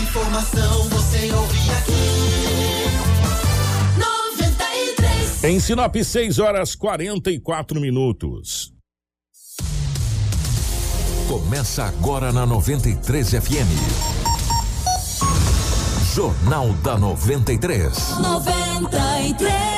Informação você ouve aqui. 93. Em Sinop, 6 horas 44 minutos. Começa agora na 93 FM. Jornal da 93. 93.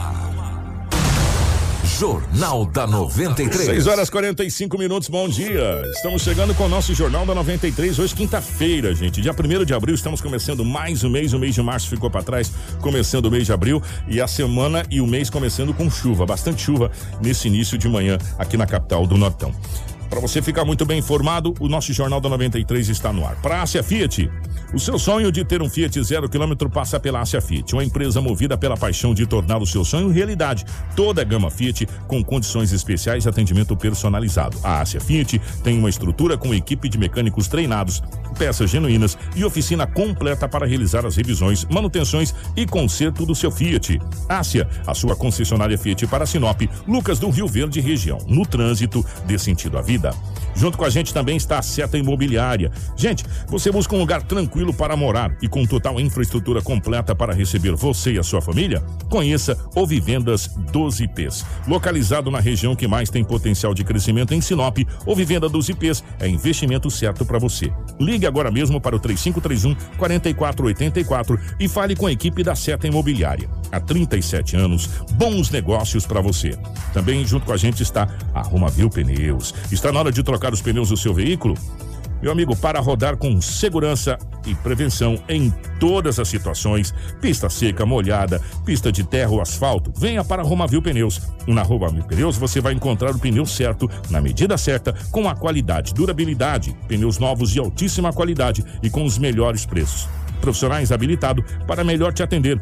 Jornal da 93. 6 horas 45 minutos, bom dia. Estamos chegando com o nosso Jornal da 93, hoje quinta-feira, gente. Dia 1 de abril, estamos começando mais um mês. O mês de março ficou para trás, começando o mês de abril. E a semana e o mês começando com chuva, bastante chuva nesse início de manhã aqui na capital do Nortão. Para você ficar muito bem informado, o nosso Jornal da 93 está no ar. Para Ásia Fiat, o seu sonho de ter um Fiat zero quilômetro passa pela Ásia Fiat, uma empresa movida pela paixão de tornar o seu sonho realidade. Toda a gama Fiat com condições especiais e atendimento personalizado. A Ásia Fiat tem uma estrutura com equipe de mecânicos treinados, peças genuínas e oficina completa para realizar as revisões, manutenções e conserto do seu Fiat. Ásia, a sua concessionária Fiat para Sinop, Lucas do Rio Verde região, no trânsito dê sentido à vida. Junto com a gente também está a Seta Imobiliária. Gente, você busca um lugar tranquilo para morar e com total infraestrutura completa para receber você e a sua família? Conheça o Vivendas 12 IPs. Localizado na região que mais tem potencial de crescimento em Sinop, o Vivenda dos IPs é investimento certo para você. Ligue agora mesmo para o 3531 4484 e fale com a equipe da Seta Imobiliária. Há 37 anos, bons negócios para você. Também junto com a gente está a Romavil Pneus. Está na hora de trocar os pneus do seu veículo? Meu amigo, para rodar com segurança e prevenção em todas as situações, pista seca, molhada, pista de terra ou asfalto, venha para Romavil Pneus. Na Romavil Pneus você vai encontrar o pneu certo, na medida certa, com a qualidade, durabilidade, pneus novos de altíssima qualidade e com os melhores preços. Profissionais habilitados para melhor te atender.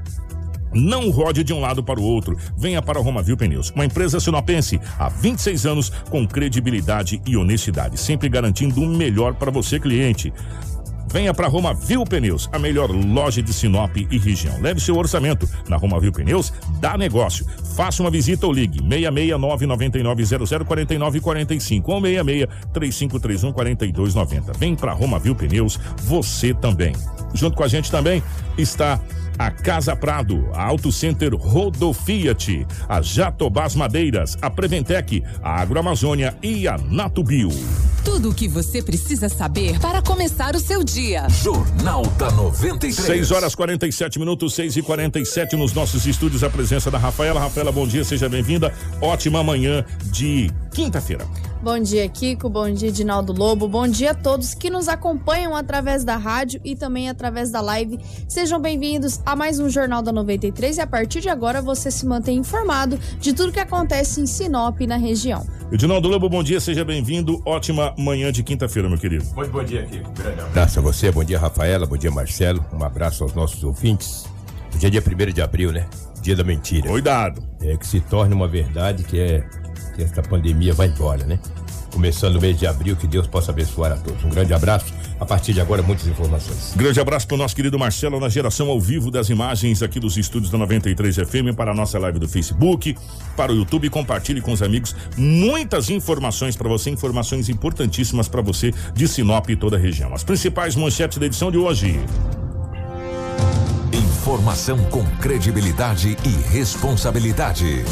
Não rode de um lado para o outro. Venha para a Romavil Pneus, uma empresa sinopense há 26 anos com credibilidade e honestidade, sempre garantindo o melhor para você, cliente. Venha para Roma Viu Pneus, a melhor loja de Sinop e região. Leve seu orçamento. Na Roma Viu Pneus, dá negócio. Faça uma visita ou ligue 669-9900-4945 ou 66-3531-4290. Vem para Roma Viu Pneus, você também. Junto com a gente também está a Casa Prado, a Auto Center Rodo Fiat, a Jatobás Madeiras, a Preventec, a Agroamazônia e a Natubio. Tudo o que você precisa saber para começar o seu dia. Jornal da 93. 6 horas 47 minutos, 6 e 47 nos nossos estúdios. A presença da Rafaela. Rafaela, bom dia, seja bem-vinda. Ótima manhã de quinta-feira. Bom dia, Kiko. Bom dia, Dinaldo Lobo. Bom dia a todos que nos acompanham através da rádio e também através da live. Sejam bem-vindos a mais um Jornal da 93 e a partir de agora você se mantém informado de tudo que acontece em Sinop e na região. Edinaldo Lobo, bom dia, seja bem-vindo. Ótima manhã de quinta-feira, meu querido. Muito bom dia, Kiko. Grande abraço a você, bom dia, Rafaela, bom dia, Marcelo. Um abraço aos nossos ouvintes. Hoje é dia 1 de abril, né? Dia da mentira. Cuidado. É que se torne uma verdade que é que esta pandemia vai embora, né? Começando o mês de abril, que Deus possa abençoar a todos. Um grande abraço. A partir de agora, muitas informações. Grande abraço para o nosso querido Marcelo na geração ao vivo das imagens aqui dos estúdios da 93 FM para a nossa live do Facebook, para o YouTube. Compartilhe com os amigos muitas informações para você, informações importantíssimas para você de Sinop e toda a região. As principais manchetes da edição de hoje. Informação com credibilidade e responsabilidade.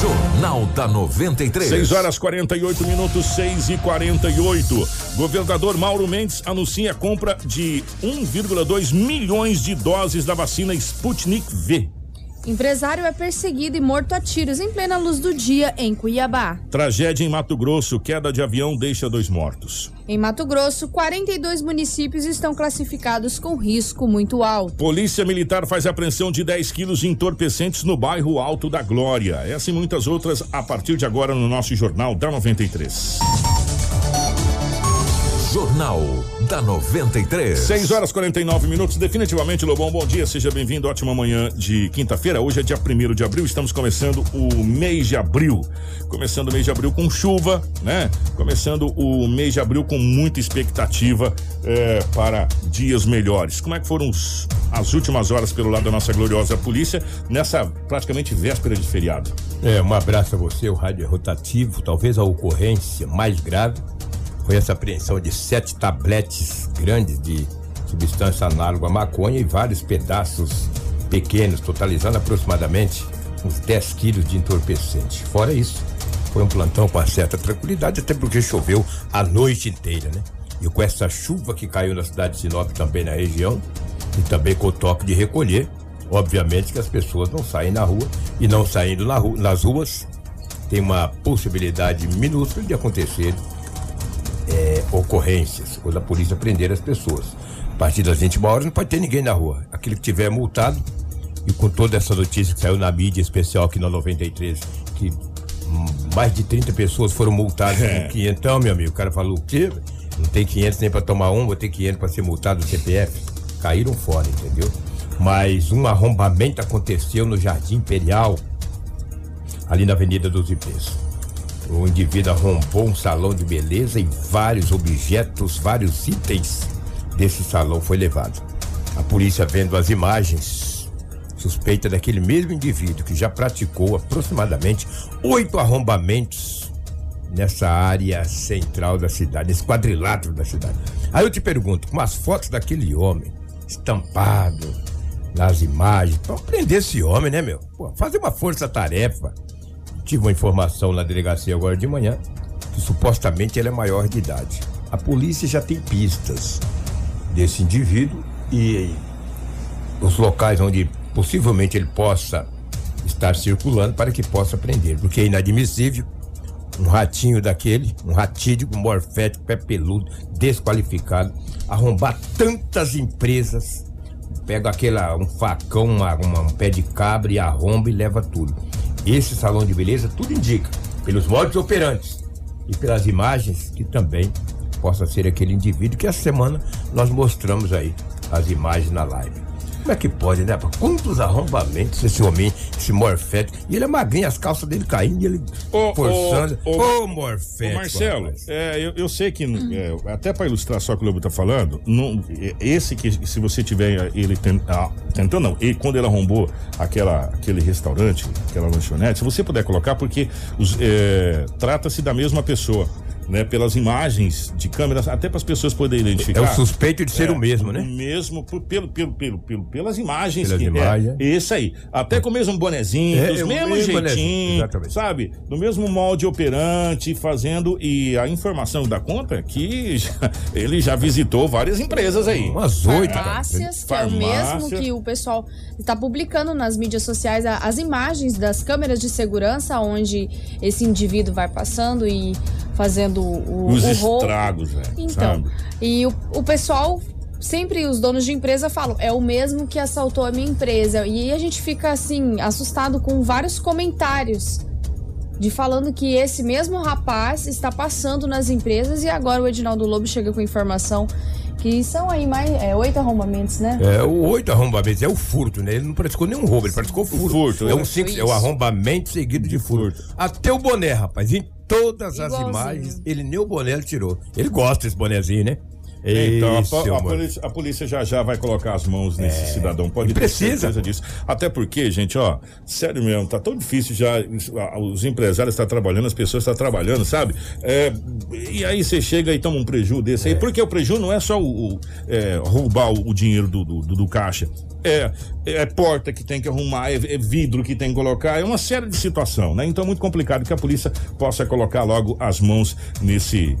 Jornal da 93. 6 horas 48 minutos, 6 e 48. Governador Mauro Mendes anuncia a compra de 1,2 milhões de doses da vacina Sputnik V. Empresário é perseguido e morto a tiros em plena luz do dia em Cuiabá. Tragédia em Mato Grosso, queda de avião deixa dois mortos. Em Mato Grosso, 42 municípios estão classificados com risco muito alto. Polícia Militar faz apreensão de 10 quilos de entorpecentes no bairro Alto da Glória. Essa e muitas outras a partir de agora no nosso Jornal da 93. Jornal da 93. 6 horas 49 minutos, definitivamente, Lobão, bom dia, seja bem-vindo, ótima manhã de quinta-feira, hoje é dia 1 de abril, estamos começando o mês de abril, começando o mês de abril com chuva, né? Começando o mês de abril com muita expectativa é, para dias melhores. Como é que foram os, as últimas horas pelo lado da nossa gloriosa polícia nessa praticamente véspera de feriado? É, um abraço a você, o rádio é rotativo, talvez a ocorrência mais grave foi essa apreensão de sete tabletes grandes de substância análoga à maconha e vários pedaços pequenos, totalizando aproximadamente uns 10 quilos de entorpecente. Fora isso, foi um plantão com certa tranquilidade, até porque choveu a noite inteira, né? E com essa chuva que caiu na cidade de Sinop também na região, e também com o toque de recolher, obviamente que as pessoas não saem na rua e não saindo na nas ruas tem uma possibilidade minúscula de acontecer é, ocorrências, quando a polícia prender as pessoas. A partir das 21 horas não pode ter ninguém na rua. Aquele que tiver multado, e com toda essa notícia que saiu na mídia especial aqui na 93, que mais de 30 pessoas foram multadas É. com 500, então, meu amigo, o cara falou o quê? Não tem 500 nem pra tomar um, vou ter 500 pra ser multado no CPF. Caíram fora, entendeu? Mas um arrombamento aconteceu no Jardim Imperial, ali na Avenida dos Ipês. O indivíduo arrombou um salão de beleza e vários objetos, vários itens desse salão foi levado. A polícia vendo as imagens suspeita daquele mesmo indivíduo que já praticou aproximadamente oito arrombamentos nessa área central da cidade, nesse quadrilátero da cidade. Aí eu te pergunto, com as fotos daquele homem estampado nas imagens, pra prender esse homem, né, meu? Pô, fazer uma força-tarefa. Tive uma informação na delegacia agora de manhã que supostamente ele é maior de idade. A polícia já tem pistas desse indivíduo e os locais onde possivelmente ele possa estar circulando para que possa prender, porque é inadmissível um ratinho daquele, um ratídico, morfético, pé peludo, desqualificado, arrombar tantas empresas, pega aquela, um facão, uma, uma- um pé de cabra e arromba e leva tudo. Esse salão de beleza tudo indica, pelos modos operantes e pelas imagens, que também possa ser aquele indivíduo que essa semana nós mostramos aí as imagens na live. Como é que pode, né? Quantos arrombamentos esse homem, esse morfético. E ele é magrinho, as calças dele caindo e ele Ô, forçando. ô, Ô, ô, morfético. Ô Marcelo, é, eu, eu sei que, é, até para ilustrar só o que o Lobo tá falando, não- é, esse que se você tiver ele ten- ah, tentando, não, ele, quando ele arrombou aquela, aquele restaurante, aquela lanchonete, se você puder colocar, porque é, trata-se da mesma pessoa. Né, pelas imagens de câmeras, até para as pessoas poderem identificar. É o suspeito de ser É, o mesmo, né? O mesmo, por- pelo, pelo, pelo, pelo- pelas imagens. Pelas que, imagens. É, esse aí. Até com o mesmo bonezinho, É, dos é o mesmo mesmo jeitinho, sabe? No mesmo molde operante, fazendo. E a informação da conta é que já- ele já visitou várias empresas aí. Umas oito. cara. Farmácias, que é o mesmo que o pessoal está publicando nas mídias sociais as imagens das câmeras de segurança onde esse indivíduo vai passando e fazendo o, Os o estragos, velho. Então, sabe? e o, o pessoal, sempre os donos de empresa falam, é o mesmo que assaltou a minha empresa. E a gente fica assim, assustado com vários comentários de falando que esse mesmo rapaz está passando nas empresas e agora o Edinaldo Lobo chega com informação que são aí mais é, oito arrombamentos, né? É o oito arrombamentos, é o furto, né? Ele não praticou nenhum roubo, ele praticou furto. furto, é é. um simples, é o arrombamento seguido de furto. Até o boné, rapaz, em todas as Igualzinho. imagens, ele nem o boné ele tirou. Ele gosta desse bonezinho, né? Então, a, a polícia, a polícia já já vai colocar as mãos nesse cidadão. Pode ter precisa. certeza disso. Até porque, gente, ó, sério mesmo, tá tão difícil já. Os empresários estão trabalhando, as pessoas estão trabalhando, sabe? É, e aí você chega e toma um preju desse aí. Porque o preju não é só o, o, é, roubar o, o dinheiro do, do, do- do caixa. É, é porta que tem que arrumar, é, é vidro que tem que colocar, é uma série de situação, né? Então é muito complicado que a polícia possa colocar logo as mãos nesse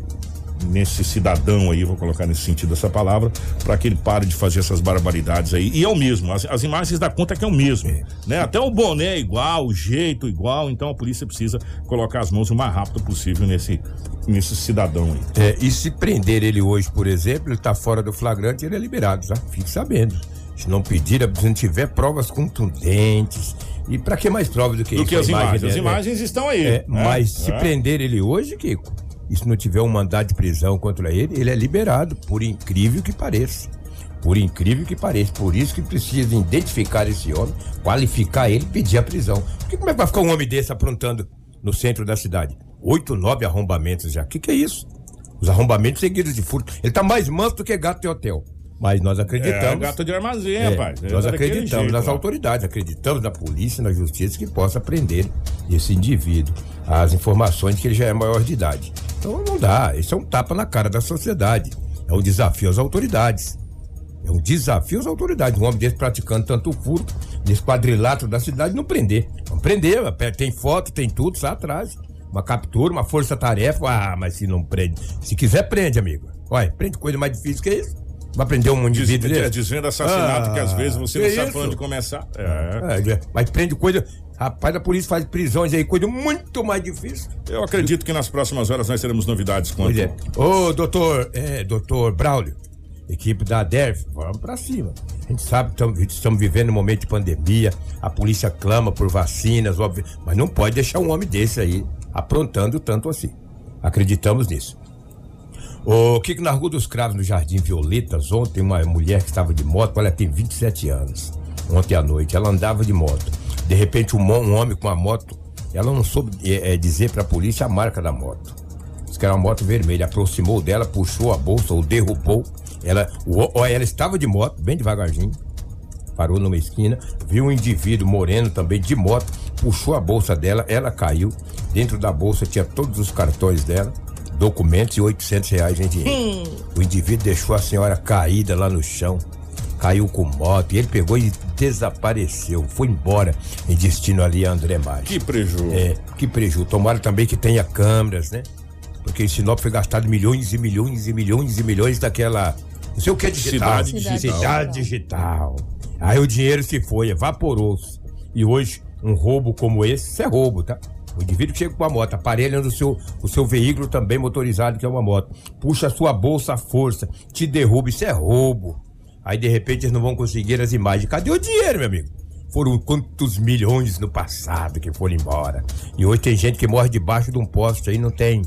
nesse cidadão aí, vou colocar nesse sentido essa palavra, para que ele pare de fazer essas barbaridades aí. E é o mesmo, as, as imagens da conta que é o mesmo, né? Até o boné é igual, o jeito igual, então a polícia precisa colocar as mãos o mais rápido possível nesse nesse cidadão aí. É, e se prender ele hoje, por exemplo, ele tá fora do flagrante, ele é liberado, já fique sabendo. Se não pedir, se não tiver provas contundentes. E pra que mais provas do que Do isso? que as imagem imagens. As dele, né? imagens estão aí. É, né? mas se É. prender ele hoje, Kiko, e se não tiver um mandado de prisão contra ele, ele é liberado, por incrível que pareça. Por incrível que pareça. Por isso que precisa identificar esse homem, qualificar ele e pedir a prisão. Porque como é que vai ficar um homem desse aprontando no centro da cidade? Oito, nove arrombamentos já. O que, que é isso? Os arrombamentos seguidos de furto. Ele tá mais manso do que gato de hotel. Mas nós acreditamos. É, gato de armazém, É, rapaz. É nós acreditamos jeito nas lá. autoridades, acreditamos na polícia, na justiça que possa prender esse indivíduo. As informações que ele já é maior de idade. Então não dá, isso é um tapa na cara da sociedade. É um desafio às autoridades. É um desafio às autoridades. Um homem desse praticando tanto furto, nesse quadrilátero da cidade, não prender. Vamos prender, tem foto, tem tudo, sai atrás. Uma captura, uma força-tarefa. Ah, mas se não prende. Se quiser, prende, amigo. Olha, prende coisa mais difícil que isso. Vai prender um Des, indivíduo é, desse? desvenda assassinato Ah, que às vezes você não sabe isso? por onde começar. É. É, mas prende coisa. Rapaz, a polícia faz prisões aí, coisa muito mais difícil. Eu acredito que nas próximas horas nós teremos novidades quanto. Pois é. Ô, doutor, é, doutor Braulio, equipe da DERF, vamos pra cima. A gente sabe que tamo- estamos vivendo um momento de pandemia, a polícia clama por vacinas, óbvio, mas não pode deixar um homem desse aí aprontando tanto assim. Acreditamos nisso. O que na Rua dos Cravos, no Jardim Violetas, ontem uma mulher que estava de moto, ela tem 27 anos, ontem à noite, ela andava de moto. De repente, um, um homem com uma moto, ela não soube é, é, dizer pra polícia a marca da moto. Diz que era uma moto vermelha, aproximou dela, puxou a bolsa ou derrubou. Ela, o- ela estava de moto, bem devagarzinho, parou numa esquina, viu um indivíduo moreno também de moto, puxou a bolsa dela, ela caiu. Dentro da bolsa tinha todos os cartões dela, documentos e 800 reais em dinheiro. O indivíduo deixou a senhora caída lá no chão, caiu com moto e ele pegou e desapareceu, foi embora em destino ali a André Maggi. Que prejuízo. É, que prejuízo. Tomara também que tenha câmeras, né? Porque em Sinop foi gastado milhões e milhões e milhões e milhões daquela. Não sei o que é digital. Cidade digital. Cidade digital. Aí o dinheiro se foi, evaporou-se. E hoje, um roubo como esse, isso é roubo, tá? O indivíduo chega com a moto, aparelha no seu, o seu veículo também motorizado, que é uma moto. Puxa a sua bolsa à força, te derruba, isso é roubo. Aí de repente eles não vão conseguir as imagens. Cadê o dinheiro, meu amigo? Foram quantos milhões no passado que foram embora. E hoje tem gente que morre debaixo de um poste aí, não tem.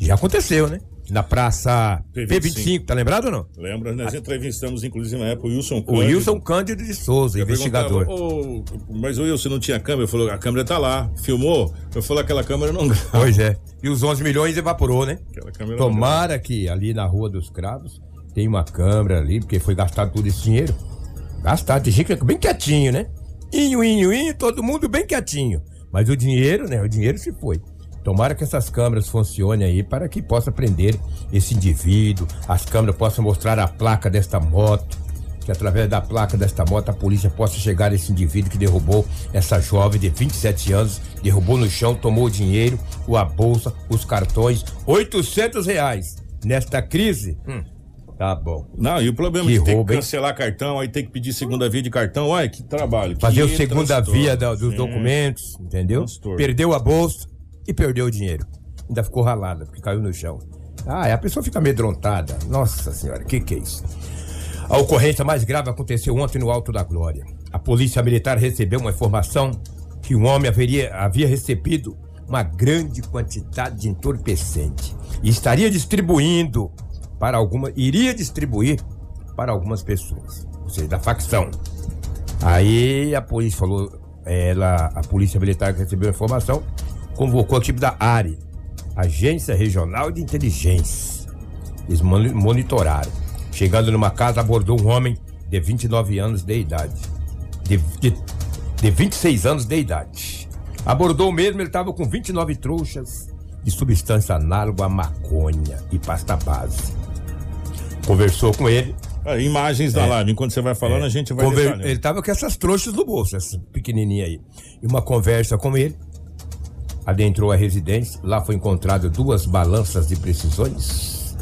Já aconteceu, né? Na praça P25. P25, tá lembrado ou não? Lembra? Nós entrevistamos, inclusive, na época, o Wilson O Cândido. Wilson Cândido de Souza, Eu investigador. "Ô, mas o Wilson não tinha câmera? Falou, a câmera tá lá. Filmou? Eu falei, aquela câmera não grava. Pois é. E os 11 milhões evaporou, né? Aquela câmera não Tomara que ali na Rua dos Cravos tem uma câmera ali, porque foi gastado todo esse dinheiro. Gastado, gente que fica bem quietinho, né? Inho, inho, inho, todo mundo bem quietinho. Mas o dinheiro, né? O dinheiro se foi. Tomara que essas câmeras funcionem aí para que possa prender esse indivíduo, as câmeras possam mostrar a placa desta moto, que através da placa desta moto a polícia possa chegar a esse indivíduo que derrubou essa jovem de 27 anos, derrubou no chão, tomou o dinheiro, a bolsa, os cartões, 800 reais. Nesta crise, hum, tá bom. Não, e o problema Que é que tem que cancelar cartão, aí tem que pedir segunda via de cartão. Olha, que trabalho. que Fazer o segunda transtorno. via da- dos Sim. documentos, entendeu? Transtorno. Perdeu a bolsa e perdeu o dinheiro. Ainda ficou ralada, porque caiu no chão. Ah, a pessoa fica amedrontada. Nossa senhora, que que é isso? A ocorrência mais grave aconteceu ontem no Alto da Glória. A polícia militar recebeu uma informação que um homem haveria, havia recebido uma grande quantidade de entorpecente e estaria distribuindo para alguma, iria distribuir para algumas pessoas, ou seja, da facção. Aí a polícia falou, ela, a polícia militar recebeu a informação, convocou a equipe da ARE, Agência Regional de Inteligência. Eles moni- monitoraram. Chegando numa casa, abordou um homem de 29 anos de idade. De, de, de 26 anos de idade. Abordou mesmo, ele estava com 29 trouxas de substância análoga à maconha e pasta base. Conversou com ele, Ah, imagens da live. Enquanto você vai falando, a gente vai É. Conver-. Ele tava com essas trouxas no bolso, essas pequenininhas aí. E uma conversa com ele. Adentrou a residência. Lá foi encontrado duas balanças de precisões.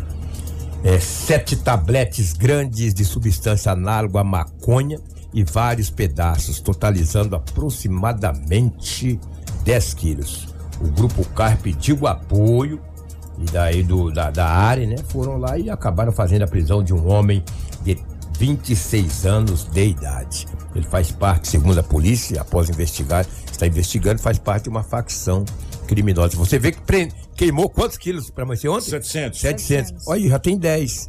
é, sete tabletes grandes de substância análoga à maconha e vários pedaços, totalizando aproximadamente 10 quilos. O grupo CAR pediu apoio e daí do, da, da área, né? Foram lá e acabaram fazendo a prisão de um homem 26 anos de idade. Ele faz parte, segundo a polícia, após investigar, está investigando, faz parte de uma facção criminosa. Você vê que pre... queimou quantos quilos para amanhecer ontem? 700. 700. Olha, já tem 10.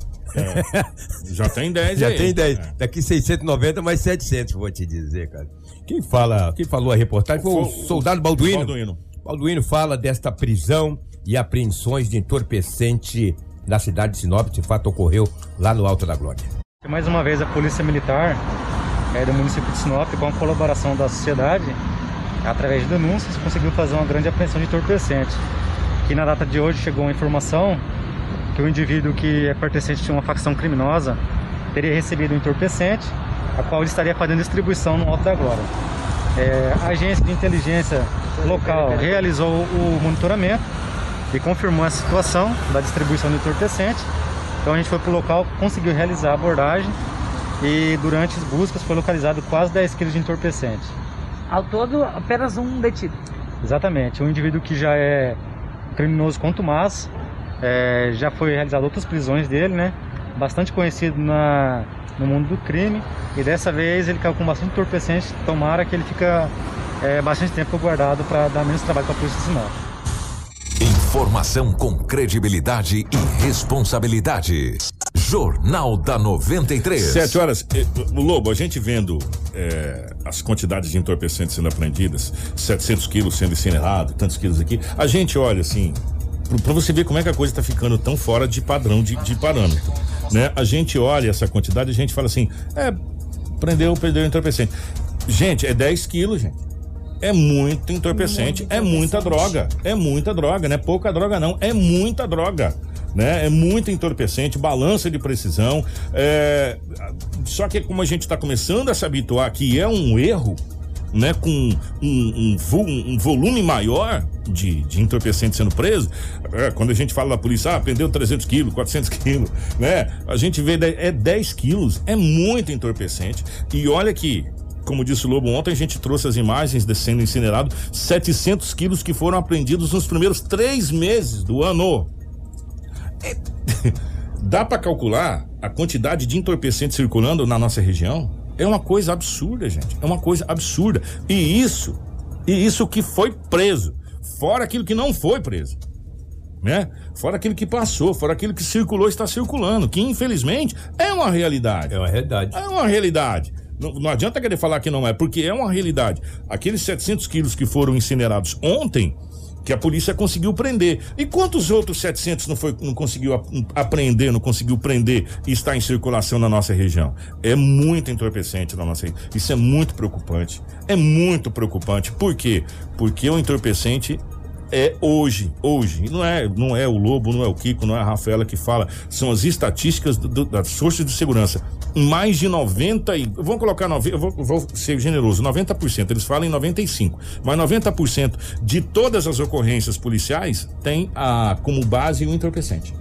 Já tem 10 Já aí. tem 10. É. Daqui 690 mais 700, vou te dizer, cara. Quem fala, quem falou a reportagem foi o o- soldado Balduino. Balduino. Balduino fala desta prisão e apreensões de entorpecente na cidade de Sinop. Esse fato ocorreu lá no Alto da Glória. Mais uma vez a Polícia Militar é, do município de Sinop, com a colaboração da sociedade, através de denúncias, conseguiu fazer uma grande apreensão de entorpecente. Que na data de hoje chegou a informação que o indivíduo que é pertencente de uma facção criminosa teria recebido um entorpecente, a qual ele estaria fazendo distribuição no Alto da Glória. É, a agência de inteligência local realizou o monitoramento e confirmou a situação da distribuição do entorpecente. Então a gente foi para o local, conseguiu realizar a abordagem e durante as buscas foi localizado quase 10 quilos de entorpecente. Ao todo, apenas um detido. Exatamente, um indivíduo que já é criminoso contumaz, é, já foi realizado outras prisões dele, né? Bastante conhecido na, no mundo do crime e dessa vez ele caiu com bastante entorpecente. Tomara que ele fica é, bastante tempo guardado para dar menos trabalho para a polícia de Sinop. Informação com credibilidade e responsabilidade. Jornal da 93. 7 horas. Lobo, a gente vendo eh, as quantidades de entorpecentes sendo apreendidas, 700 quilos sendo incinerado, tantos quilos aqui, a gente olha assim, pra você ver como é que a coisa tá ficando tão fora de padrão, de, de parâmetro, né? A gente olha essa quantidade e a gente fala assim, é, prendeu, perdeu o entorpecente. Gente, é 10 quilos, gente. É muito entorpecente, é muita droga, é muita droga, não é pouca droga não, é muita droga, né? É muito entorpecente, balança de precisão, é... só que como a gente está começando a se habituar que é um erro, né, com um, um um volume maior de, de entorpecente sendo preso, é, quando a gente fala da polícia, ah, prendeu 300 quilos, 400 quilos, né, a gente vê, é 10 quilos, é muito entorpecente, e olha que, como disse o Lobo ontem, a gente trouxe as imagens de sendo incinerado, 700 quilos que foram apreendidos nos primeiros três meses do ano. É- Dá pra calcular a quantidade de entorpecente circulando na nossa região? É uma coisa absurda, gente. É uma coisa absurda. E isso, e isso que foi preso, fora aquilo que não foi preso. Né? Fora aquilo que passou, fora aquilo que circulou, está circulando, que infelizmente é uma realidade. É uma realidade. É uma realidade. Não, não adianta querer falar que não é, porque é uma realidade. Aqueles 700 quilos que foram incinerados ontem, que a polícia conseguiu prender. E quantos outros 700 não, foi, não conseguiu ap- apreender, não conseguiu prender e está em circulação na nossa região? É muito entorpecente na nossa região. Isso é muito preocupante. É muito preocupante. Por quê? Porque o entorpecente é hoje, hoje. Não é, não é o Lobo, não é o Kiko, não é a Rafaela que fala. São as estatísticas do- do- das forças de segurança. Mais de 90 e. Vamos colocar. nove- Eu vou, vou ser generoso, 90%. Eles falam em 95%. Mas 90% de todas as ocorrências policiais tem a, como base o entorpecente.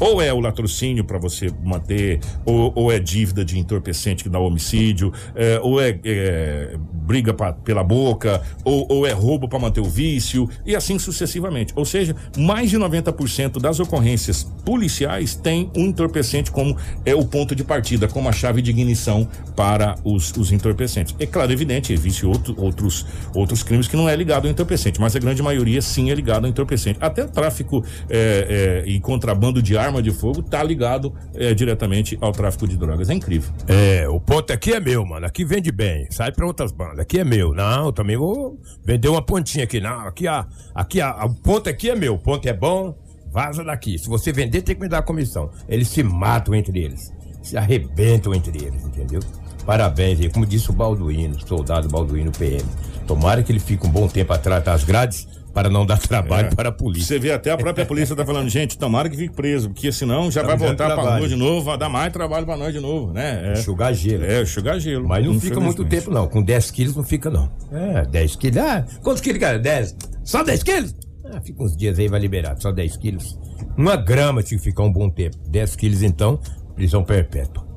Ou é o latrocínio para você manter, ou, ou é dívida de entorpecente que dá homicídio, é, ou é, é, briga pra- pela boca, ou, ou é roubo para manter o vício, e assim sucessivamente. Ou seja, mais de 90% das ocorrências policiais tem um entorpecente como é o ponto de partida, como a chave de ignição para os, os entorpecentes. É claro, evidente, existe outro, outros, outros crimes que não é ligado ao entorpecente, mas a grande maioria sim é ligado ao entorpecente. Até tráfico é, é, e contrabando de arma de fogo tá ligado é, diretamente ao tráfico de drogas. É incrível. É, o ponto aqui é meu, mano. Aqui vende bem. Sai pra outras bandas. Aqui é meu. Não, eu também vou vender uma pontinha aqui. Não, aqui, a, aqui a, o ponto aqui é meu. O ponto é bom, vaza daqui. Se você vender, tem que me dar a comissão. Eles se matam entre eles. Se arrebentam entre eles, entendeu? Parabéns aí. Como disse o Balduino, soldado Balduino PM. Tomara que ele fique um bom tempo atrás das grades para não dar trabalho É. para a polícia. Você vê até a própria polícia tá falando, gente, tomara que fique preso, porque senão já Tá vai voltar pra trabalho. rua de novo, vai dar mais trabalho pra nós de novo, né? É, Enxugar gelo. é enxugar gelo. Mas não fica muito tempo, não. Com 10 quilos não fica, não. É, 10 quilos. Ah, quantos quilos, cara? 10? Só 10 quilos? Ah, fica uns dias aí, vai liberar. Só 10 quilos. Uma grama tinha que ficar um bom tempo. 10 quilos, então, prisão perpétua.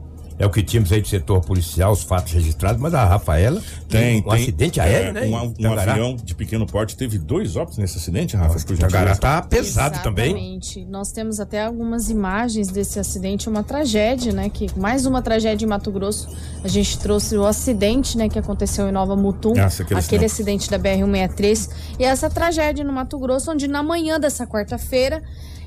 É o que tínhamos aí do setor policial, os fatos registrados, mas a Rafaela Tem, um tem, acidente aéreo, é, né? Um, um avião de pequeno porte teve dois óbitos nesse acidente, Rafa. por Tangará gentileza. tá pesado também. Exatamente. Nós temos até algumas imagens desse acidente, uma tragédia, né? Que mais uma tragédia em Mato Grosso. A gente trouxe o acidente, né, que aconteceu em Nova Mutum, Nossa, aquele aquele acidente. acidente da BR 163 e essa tragédia no Mato Grosso, onde na manhã dessa quarta-feira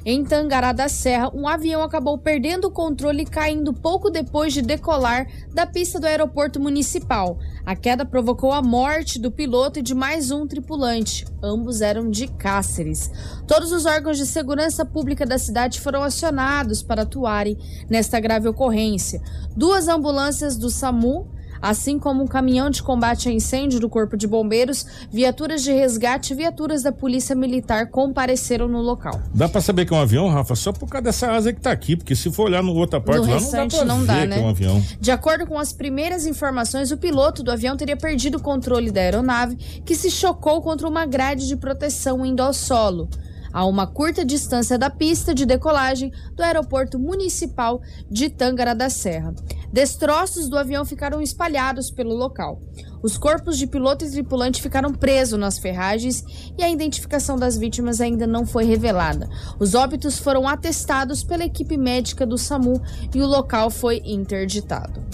em Tangará da Serra, um avião acabou perdendo o controle e caindo pouco depois de decolar da pista do aeroporto municipal. A queda provocou a morte do piloto e de mais um tripulante. Ambos eram de Cáceres. Todos os órgãos de segurança pública da cidade foram acionados para atuarem nesta grave ocorrência. Duas ambulâncias do SAMU assim como um caminhão de combate a incêndio do Corpo de Bombeiros, viaturas de resgate e viaturas da Polícia Militar compareceram no local. Dá pra saber que é um avião, Rafa? Só por causa dessa asa que tá aqui, porque se for olhar no outra parte No lá, restante não dá pra não ver dá, que né? é um avião. De acordo com as primeiras informações, o piloto do avião teria perdido o controle da aeronave, que se chocou contra uma grade de proteção indo ao solo. A uma curta distância da pista de decolagem do aeroporto municipal de Tângara da Serra. Destroços do avião ficaram espalhados pelo local. Os corpos de piloto e tripulante ficaram presos nas ferragens e a identificação das vítimas ainda não foi revelada. Os óbitos foram atestados pela equipe médica do SAMU e o local foi interditado.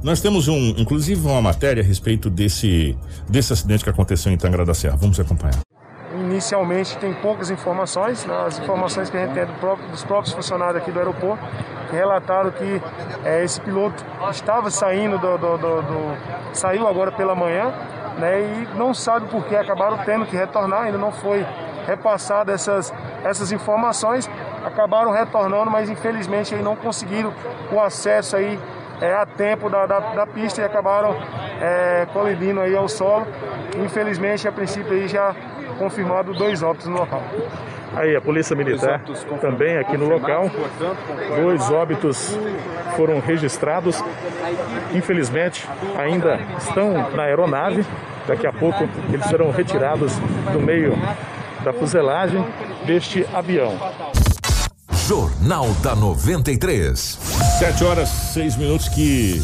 Nós temos um, inclusive, uma matéria a respeito desse, desse acidente que aconteceu em Tangra da Serra. Vamos acompanhar. Inicialmente tem poucas informações, né? as informações que a gente tem do próprio- dos próprios funcionários aqui do aeroporto, que relataram que eh, esse piloto estava saindo do, do- do- do- saiu agora pela manhã, né? E não sabe por que acabaram tendo que retornar, ainda não foi repassada essas, essas informações, acabaram retornando, mas infelizmente aí não conseguiram o acesso aí é, a tempo da, da, da pista e acabaram é, colidindo aí ao solo. Infelizmente, a princípio aí já confirmado dois óbitos no local. Aí a Polícia Militar também aqui no local. Dois óbitos foram registrados. Infelizmente, ainda estão na aeronave. Daqui a pouco eles serão retirados do meio da fuselagem deste avião. Jornal da 93. Sete horas, seis minutos, que,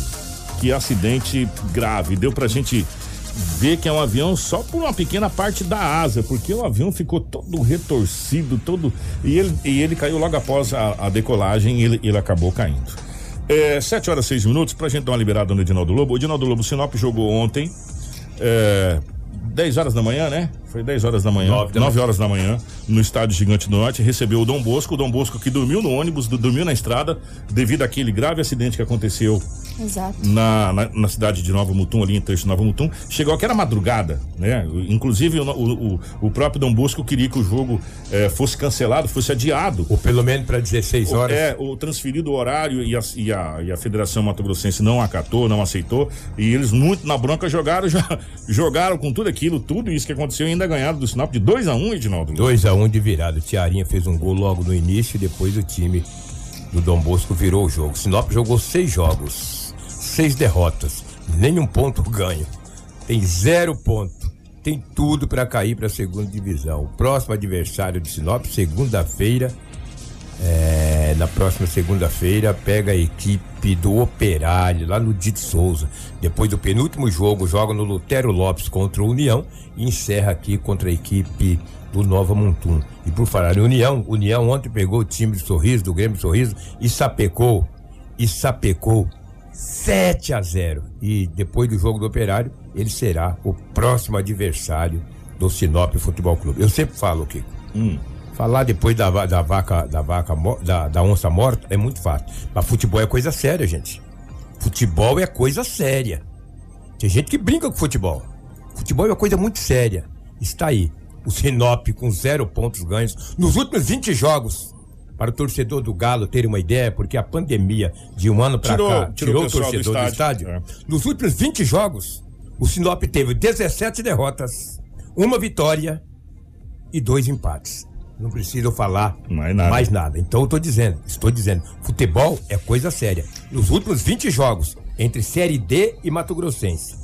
que acidente grave. Deu pra gente ver que é um avião só por uma pequena parte da asa, porque o avião ficou todo retorcido, todo. E ele, e ele caiu logo após a, a decolagem e ele, ele acabou caindo. É, sete horas, seis minutos, pra gente dar uma liberada no Edinaldo Lobo. O Edinaldo Lobo Sinop jogou ontem. É, 10 horas da manhã, né? Foi 10 horas da manhã. Nove 9, da horas da manhã, no estádio Gigante do Norte, recebeu o Dom Bosco. O Dom Bosco que dormiu no ônibus, do- dormiu na estrada, devido àquele grave acidente que aconteceu Exato. na, na, na cidade de Nova Mutum, ali em trecho de Nova Mutum. Chegou aquela madrugada, né? Inclusive, o, o, o- o próprio Dom Bosco queria que o jogo eh, fosse cancelado, fosse adiado. Ou pelo menos para 16 horas. É, o transferido o horário e a, e, a, e a Federação Mato Grossense não acatou, não aceitou. E eles, muito na bronca, jogaram, já, jogaram com tudo aquilo, tudo isso que aconteceu ainda ganharam do Sinop de 2 a 1 um, Edinaldo. 2 a 1 de virada. O Tiarinha fez um gol logo no início e depois o time do Dom Bosco virou o jogo. Sinop jogou seis jogos, seis derrotas, nenhum ponto ganho. Tem zero ponto. Tem tudo para cair para a segunda divisão. O próximo adversário de Sinop, segunda-feira, é, na próxima segunda-feira, pega a equipe do Operário, lá no Dito Souza. Depois do penúltimo jogo, joga no Lutero Lopes contra o União e encerra aqui contra a equipe do Nova Montum. E por falar em União, União ontem pegou o time de Sorriso, do Grêmio Sorriso, e sapecou, e sapecou 7 a 0. E depois do jogo do Operário, ele será o próximo adversário do Sinop Futebol Clube. Eu sempre falo, Kiko. Falar depois da, da vaca, da vaca, da, da onça morta é muito fácil. Mas futebol é coisa séria, gente. Futebol é coisa séria. Tem gente que brinca com futebol. Futebol é uma coisa muito séria. Está aí. O Sinop com zero pontos ganhos nos últimos 20 jogos. Para o torcedor do Galo ter uma ideia, porque a pandemia de um ano para cá tirou tirou, o pessoal do torcedor do estádio. estádio. Nos últimos 20 jogos, o Sinop teve 17 derrotas, uma vitória e dois empates. Não preciso falar Mais nada. mais nada. Então eu tô dizendo, estou dizendo, futebol é coisa séria. Nos últimos 20 jogos, entre Série D e Mato Grossense,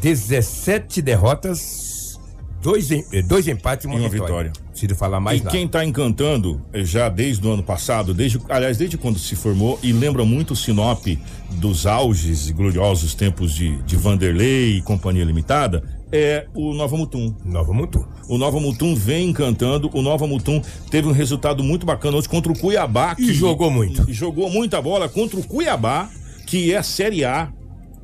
17 derrotas, dois, eh, dois empates e uma, E uma vitória. vitória. Preciso falar mais e nada. quem tá encantando eh, já desde o ano passado, desde, aliás, desde quando se formou, e lembra muito o Sinop dos auges e gloriosos tempos de, de Vanderlei e Companhia Limitada, é o Nova Mutum. Nova Mutum. O Nova Mutum vem encantando. O Nova Mutum teve um resultado muito bacana hoje contra o Cuiabá. E jogou muito. E jogou muita bola contra o Cuiabá, que é Série A.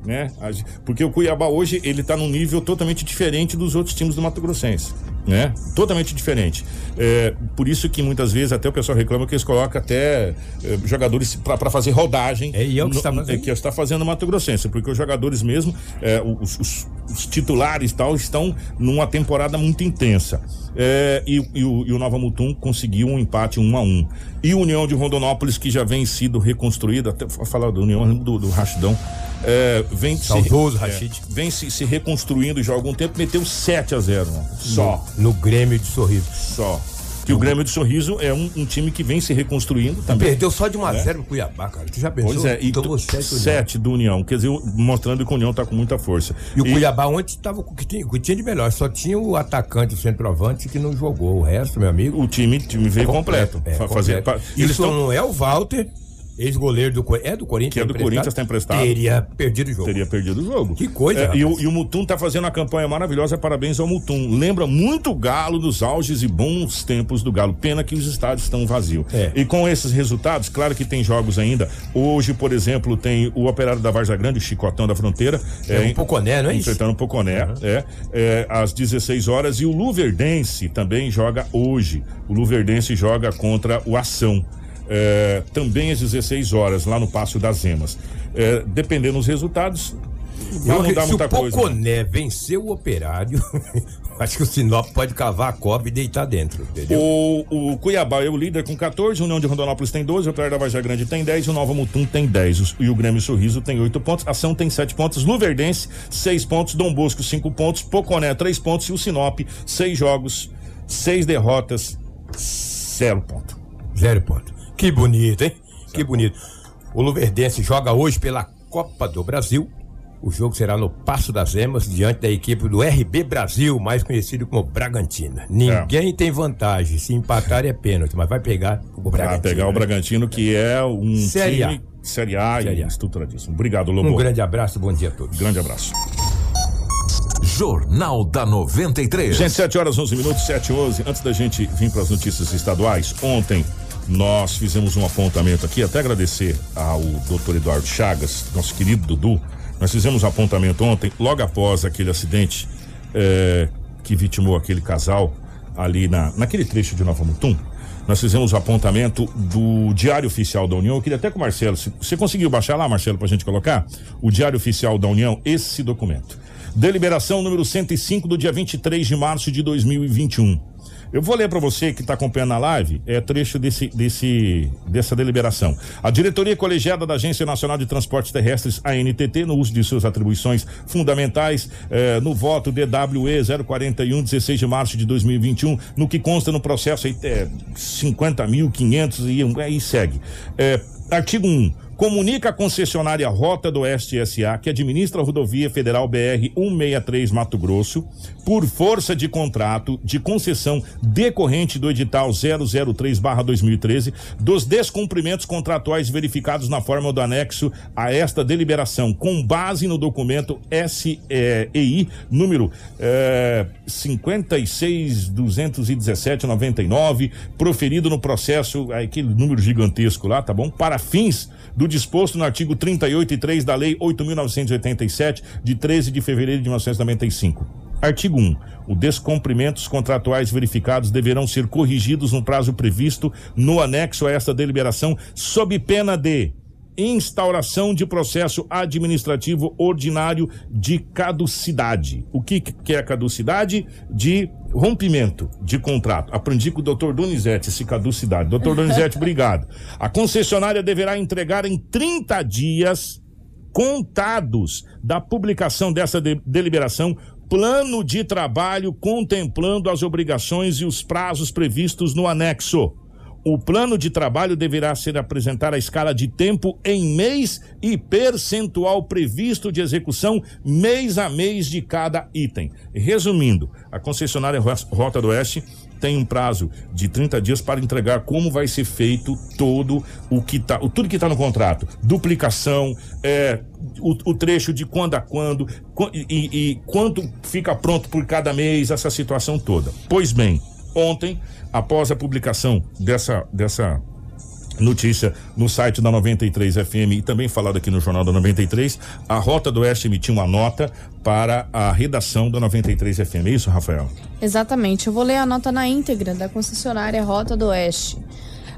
Né? A gen- Porque o Cuiabá hoje ele tá num nível totalmente diferente dos outros times do Mato Grossense. Né? Totalmente diferente. É, por isso que muitas vezes até o pessoal reclama que eles colocam até é, jogadores para fazer rodagem. É, e é o que está fazendo. é, que está fazendo o Mato Grossense, porque os jogadores mesmo, é, os, os- os titulares e tal, estão numa temporada muito intensa. É, e, e o, e o Nova Mutum conseguiu um empate um a um. E União de Rondonópolis, que já vem sido reconstruída, até falar do União do, do Rachidão, é, vem se- Saudoso é, Rachid. vem se, se reconstruindo já há algum tempo, meteu 7 a 0 mano. só. No, no Grêmio de Sorriso. Só. Que o Grêmio de Sorriso é um, um time que vem se reconstruindo também. Perdeu só de 1 a É. 0 no Cuiabá, cara. Tu já pensou? Pois é, e Tomou tu- sete, União. sete do União, quer dizer, mostrando que o União tá com muita força. E o Cuiabá ontem estava com o que tinha, que tinha de melhor. Só tinha o atacante, o centroavante, que não jogou. O resto, meu amigo. O time, time veio completo. É, Fa- completo. fazer- pa- eles Isso tão- não é o Walter, ex-goleiro do Corinthians. É do Corinthians. Que é do Corinthians, tá emprestado. Teria perdido o jogo. Teria perdido o jogo. Que coisa, É, e, o, e o Mutum tá fazendo uma campanha maravilhosa, parabéns ao Mutum. Lembra muito o Galo dos auges e bons tempos do Galo. Pena que os estádios estão vazios. É. E com esses resultados, claro que tem jogos ainda. Hoje, por exemplo, tem o Operário da Varza Grande, o Chicotão da Fronteira. É um Poconé, não é isso? Enfrentando o Poconé, é, é, às 16 horas. E o Luverdense também joga hoje. O Luverdense joga contra o Ação. É, também às 16 horas, lá no Passo das Emas. É, dependendo dos resultados, vai Eu, mudar se muita o coisa. né? Poconé vencer o operário, acho que o Sinop pode cavar a cova e deitar dentro, entendeu? O, o Cuiabá é o líder com 14, o União de Rondonópolis tem 12, o Operário da Vargem Grande tem 10, o Nova Mutum tem 10 os- e o Grêmio Sorriso tem 8 pontos, Ação tem 7 pontos, Luverdense 6 pontos, Dom Bosco 5 pontos, Poconé 3 pontos e o Sinop 6 jogos, 6 derrotas, 0 ponto. Zero ponto. Que bonito, hein? Que bonito. O Luverdense joga hoje pela Copa do Brasil. O jogo será no Passo das Emas, diante da equipe do RB Brasil, mais conhecido como Bragantina. Ninguém tem vantagem. Se empatar é pênalti, mas vai pegar o Bragantino. pegar o né? Bragantino, que é um Série A. time Série A Série e A. estruturadíssimo. Obrigado, Lobo. Um grande abraço, bom dia a todos. Grande abraço. Jornal da 93. Gente, 7 horas 11 minutos, 7 e 11. Antes da gente vir para as notícias estaduais, ontem nós fizemos um apontamento aqui, até agradecer ao doutor Eduardo Chagas, nosso querido Dudu. Nós fizemos um apontamento ontem, logo após aquele acidente eh, que vitimou aquele casal ali na, naquele trecho de Nova Mutum. Nós fizemos o apontamento do Diário Oficial da União. Eu queria até que o Marcelo, se você conseguiu baixar lá, Marcelo, pra gente colocar? O Diário Oficial da União, esse documento. Deliberação número 105 do dia 23 de março de 2021. Eu vou ler para você que está acompanhando a live, é trecho desse, desse, dessa deliberação. A diretoria colegiada da Agência Nacional de Transportes Terrestres, ANTT, no uso de suas atribuições fundamentais, eh, no voto DWE 041, 16 de março de 2021, no que consta no processo é, 50.500 e aí segue. É, artigo 1. Comunica a concessionária Rota do Oeste SA, que administra a rodovia federal BR 163 Mato Grosso, por força de contrato de concessão decorrente do edital 003-2013, dos descumprimentos contratuais verificados na forma do anexo a esta deliberação, com base no documento SEI número eh, 56.217.99, proferido no processo, aquele número gigantesco lá, tá bom? Para fins do disposto no artigo 38 e 3 da Lei 8.987, de 13 de fevereiro de 1995. Artigo 1. Os descumprimentos contratuais verificados deverão ser corrigidos no prazo previsto no anexo a esta deliberação, sob pena de instauração de processo administrativo ordinário de caducidade. O que que é caducidade? De rompimento de contrato. Aprendi com o doutor Donizete esse caducidade. Doutor Donizete, obrigado. A concessionária deverá entregar em 30 dias contados da publicação dessa de- deliberação plano de trabalho contemplando as obrigações e os prazos previstos no anexo. O plano de trabalho deverá ser apresentar a escala de tempo em mês e percentual previsto de execução mês a mês de cada item. Resumindo, a concessionária Rota do Oeste tem um prazo de 30 dias para entregar como vai ser feito todo o que tá, tudo que está no contrato. Duplicação, é, o, o, trecho de quando a quando e, e quanto fica pronto por cada mês, essa situação toda. Pois bem, ontem, após a publicação dessa, dessa notícia no site da 93 FM e também falado aqui no Jornal da 93, a Rota do Oeste emitiu uma nota para a redação da 93 FM. É isso, Rafael? Exatamente. Eu vou ler a nota na íntegra da concessionária Rota do Oeste.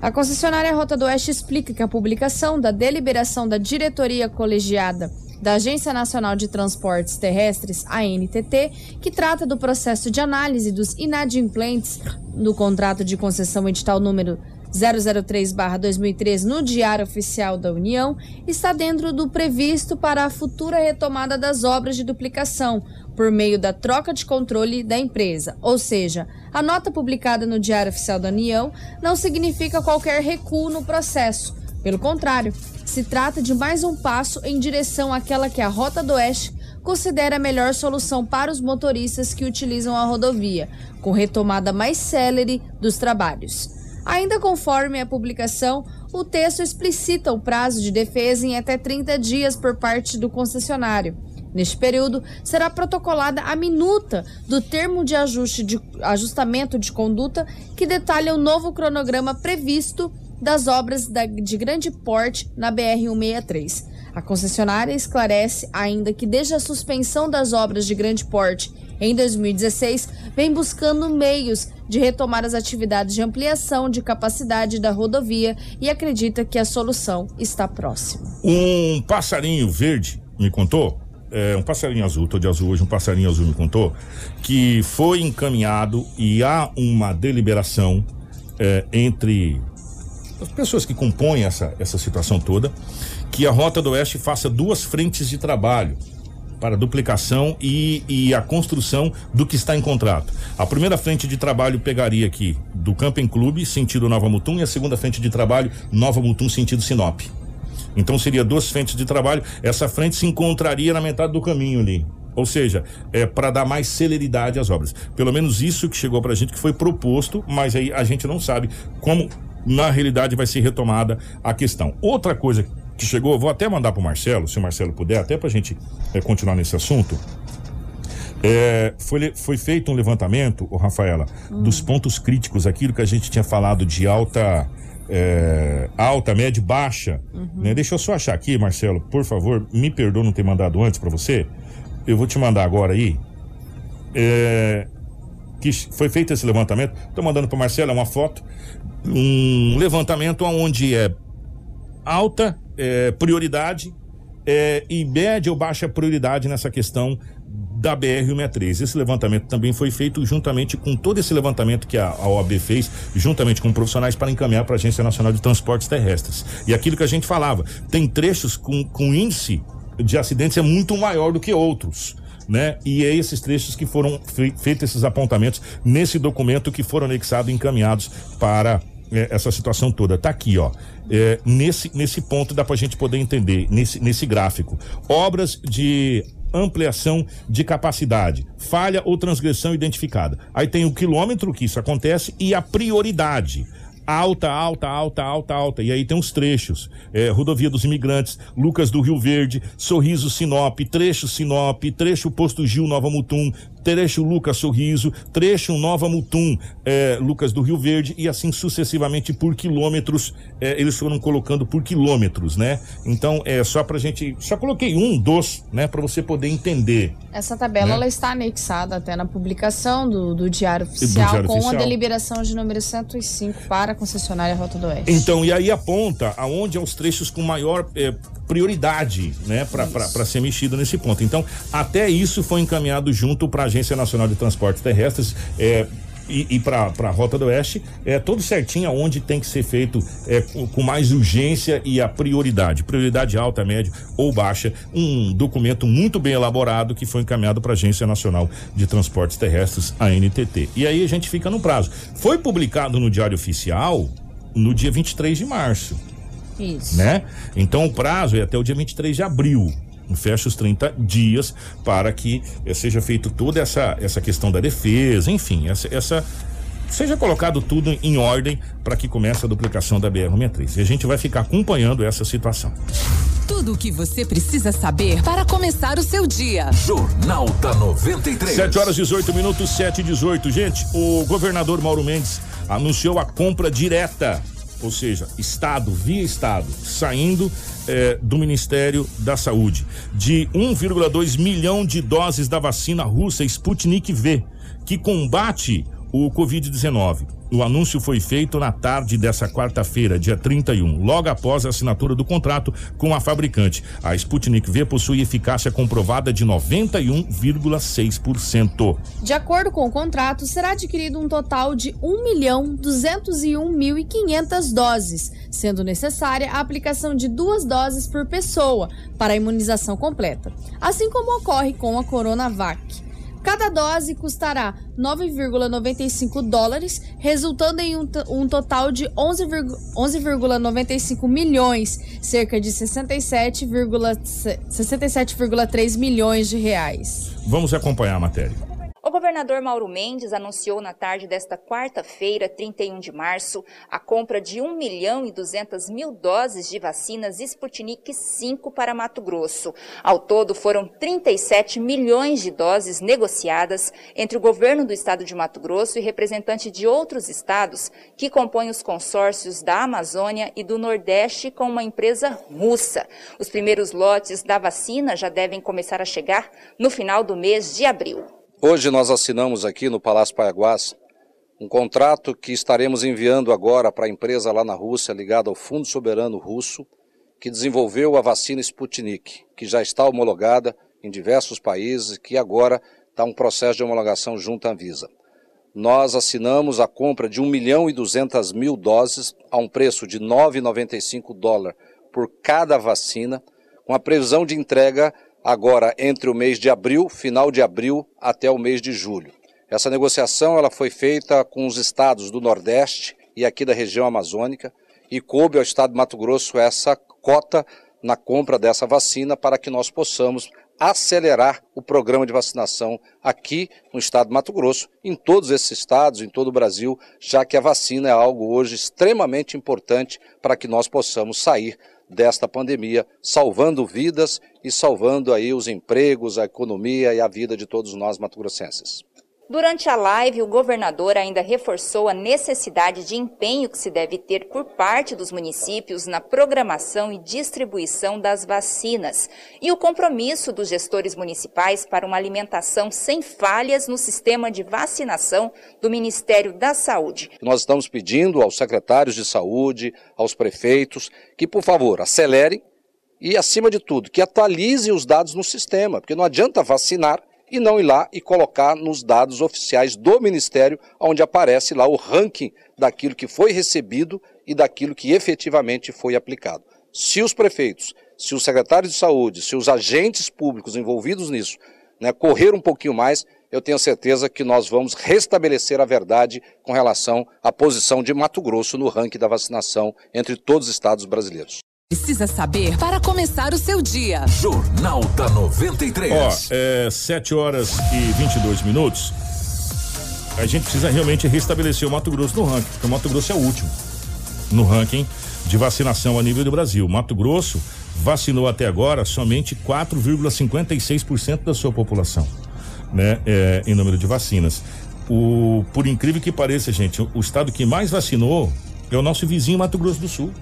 A concessionária Rota do Oeste explica que a publicação da deliberação da diretoria colegiada da Agência Nacional de Transportes Terrestres, ANTT, que trata do processo de análise dos inadimplentes no contrato de concessão edital número 003-2013 no Diário Oficial da União está dentro do previsto para a futura retomada das obras de duplicação por meio da troca de controle da empresa. Ou seja, a nota publicada no Diário Oficial da União não significa qualquer recuo no processo. Pelo contrário, se trata de mais um passo em direção àquela que a Rota do Oeste considera a melhor solução para os motoristas que utilizam a rodovia, com retomada mais célere dos trabalhos. Ainda conforme a publicação, o texto explicita o prazo de defesa em até 30 dias por parte do concessionário. Neste período, será protocolada a minuta do termo de ajuste de ajustamento de conduta que detalha o novo cronograma previsto das obras de grande porte na BR-163. A concessionária esclarece ainda que desde a suspensão das obras de grande porte em 2016, vem buscando meios de retomar as atividades de ampliação de capacidade da rodovia e acredita que a solução está próxima. Um passarinho verde me contou, é, um passarinho azul, tô de azul hoje, um passarinho azul me contou, que foi encaminhado e há uma deliberação é, entre as pessoas que compõem essa, essa situação toda, que a Rota do Oeste faça duas frentes de trabalho para a duplicação e, e a construção do que está em contrato. A primeira frente de trabalho pegaria aqui do Camping Clube, sentido Nova Mutum, e a segunda frente de trabalho, Nova Mutum, sentido Sinop. Então seria duas frentes de trabalho. Essa frente se encontraria na metade do caminho ali. Ou seja, é para dar mais celeridade às obras. Pelo menos isso que chegou para a gente, que foi proposto, mas aí a gente não sabe como na realidade vai ser retomada a questão. Outra coisa que chegou, vou até mandar para o Marcelo, se o Marcelo puder, até para a gente é, continuar nesse assunto. É, foi, foi feito um levantamento, o Rafaela, hum. dos pontos críticos, aquilo que a gente tinha falado de alta, é, alta, média e baixa. Uhum. Né? Deixa eu só achar aqui, Marcelo, por favor, me perdoa não ter mandado antes para você. Eu vou te mandar agora aí. É, que foi feito esse levantamento. Estou mandando para Marcelo é uma foto, um levantamento onde é alta é, prioridade é, e média ou baixa prioridade nessa questão da BR-163. Esse levantamento também foi feito juntamente com todo esse levantamento que a, a OAB fez, juntamente com profissionais para encaminhar para a Agência Nacional de Transportes Terrestres. E aquilo que a gente falava, tem trechos com, com índice de acidentes é muito maior do que outros. Né? E é esses trechos que foram feitos esses apontamentos nesse documento que foram anexados e encaminhados para é, essa situação toda. Tá aqui, ó. É, nesse, nesse ponto dá pra gente poder entender, nesse, nesse gráfico. Obras de ampliação de capacidade, falha ou transgressão identificada. Aí tem o quilômetro que isso acontece e a prioridade alta, alta, alta, alta, alta. E aí tem os trechos. É, Rodovia dos Imigrantes, Lucas do Rio Verde, Sorriso Sinop, trecho Sinop, trecho Posto Gil Nova Mutum, trecho Lucas Sorriso, trecho Nova Mutum, é, Lucas do Rio Verde e assim sucessivamente por quilômetros, é, eles foram colocando por quilômetros, né? Então é só pra gente, só coloquei um dos, né, para você poder entender. Essa tabela né? ela está anexada até na publicação do, do Diário Oficial do Diário com Oficial. a deliberação de número 105 para a concessionária Rota do Oeste. Então, e aí aponta aonde é os trechos com maior é, prioridade, né, para ser mexido nesse ponto. Então, até isso foi encaminhado junto para a Agência Nacional de Transportes Terrestres. É, e, e para a Rota do Oeste, é tudo certinho aonde tem que ser feito é, com, com, mais urgência e a prioridade, prioridade alta, média ou baixa, um documento muito bem elaborado que foi encaminhado para a Agência Nacional de Transportes Terrestres, a NTT. E aí a gente fica no prazo. Foi publicado no Diário Oficial no dia 23 de março, Isso. né? Então o prazo é até o dia 23 de abril. Fecha os 30 dias para que eh, seja feito toda essa, essa questão da defesa, enfim, essa, essa seja colocado tudo em ordem para que comece a duplicação da BR-63. E a gente vai ficar acompanhando essa situação. Tudo o que você precisa saber para começar o seu dia. Jornal da 93. 7 horas 18 minutos, 7 e 18. Gente, o governador Mauro Mendes anunciou a compra direta, ou seja, Estado via Estado, saindo eh, do Ministério da Saúde, de 1,2 milhão de doses da vacina russa Sputnik V, que combate o Covid-19. O anúncio foi feito na tarde dessa quarta-feira, dia 31, logo após a assinatura do contrato com a fabricante. A Sputnik V possui eficácia comprovada de 91,6%. De acordo com o contrato, será adquirido um total de 1 milhão 201.500 doses, sendo necessária a aplicação de duas doses por pessoa para a imunização completa, assim como ocorre com a Coronavac. Cada dose custará 9,95 dólares, resultando em um, um total de 11,95 11,95 milhões, cerca de 67,3 67,3 milhões de reais. Vamos acompanhar a matéria. O governador Mauro Mendes anunciou na tarde desta quarta-feira, 31 de março, a compra de 1 milhão e 200 mil doses de vacinas Sputnik 5 para Mato Grosso. Ao todo, foram 37 milhões de doses negociadas entre o governo do estado de Mato Grosso e representantes de outros estados que compõem os consórcios da Amazônia e do Nordeste com uma empresa russa. Os primeiros lotes da vacina já devem começar a chegar no final do mês de abril. Hoje nós assinamos aqui no Palácio Paiaguás um contrato que estaremos enviando agora para a empresa lá na Rússia ligada ao Fundo Soberano Russo, que desenvolveu a vacina Sputnik, que já está homologada em diversos países, que agora está um processo de homologação junto à Anvisa. Nós assinamos a compra de 1 milhão e 200 mil doses a um preço de 9,95 dólares por cada vacina, com a previsão de entrega agora entre o mês de abril, final de abril, até o mês de julho. Essa negociação ela foi feita com os estados do Nordeste e aqui da região amazônica e coube ao estado de Mato Grosso essa cota na compra dessa vacina para que nós possamos acelerar o programa de vacinação aqui no estado de Mato Grosso, em todos esses estados, em todo o Brasil, já que a vacina é algo hoje extremamente importante para que nós possamos sair desta pandemia, salvando vidas e salvando aí os empregos, a economia e a vida de todos nós mato-grossenses. Durante a live, o governador ainda reforçou a necessidade de empenho que se deve ter por parte dos municípios na programação e distribuição das vacinas e o compromisso dos gestores municipais para uma alimentação sem falhas no sistema de vacinação do Ministério da Saúde. Nós estamos pedindo aos secretários de saúde, aos prefeitos, que, por favor, acelerem e, acima de tudo, que atualizem os dados no sistema, porque não adianta vacinar e não ir lá e colocar nos dados oficiais do Ministério, onde aparece lá o ranking daquilo que foi recebido e daquilo que efetivamente foi aplicado. Se os prefeitos, se os secretários de saúde, se os agentes públicos envolvidos nisso né, correr um pouquinho mais, eu tenho certeza que nós vamos restabelecer a verdade com relação à posição de Mato Grosso no ranking da vacinação entre todos os estados brasileiros. Precisa saber para começar o seu dia. Jornal da 93. Ó, é 7 horas e 22 minutos. A gente precisa realmente restabelecer o Mato Grosso no ranking, porque o Mato Grosso é o último no ranking de vacinação a nível do Brasil. Mato Grosso vacinou até agora somente 4,56% da sua população, né, é, em número de vacinas. O, por incrível que pareça, gente, o estado que mais vacinou é o nosso vizinho Mato Grosso do Sul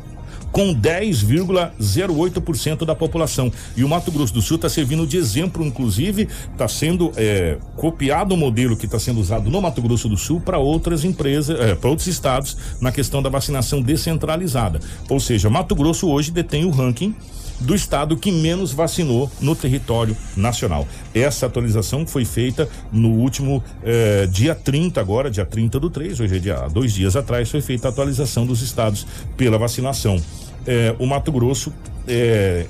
com 10,08% da população. E o Mato Grosso do Sul está servindo de exemplo, inclusive, está sendo é, copiado o modelo que está sendo usado no Mato Grosso do Sul para outras empresas, é, para outros estados, na questão da vacinação descentralizada. Ou seja, Mato Grosso hoje detém o ranking do estado que menos vacinou no território nacional. Essa atualização foi feita no último eh, dia 30, agora, dia 30 do 3, hoje é dia, dois dias atrás, foi feita a atualização dos estados pela vacinação. Eh, o Mato Grosso eh,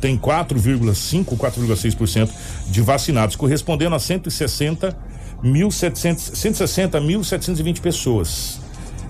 tem 4,5%, 4,6% de vacinados, correspondendo a 160 1.700 160.720 pessoas.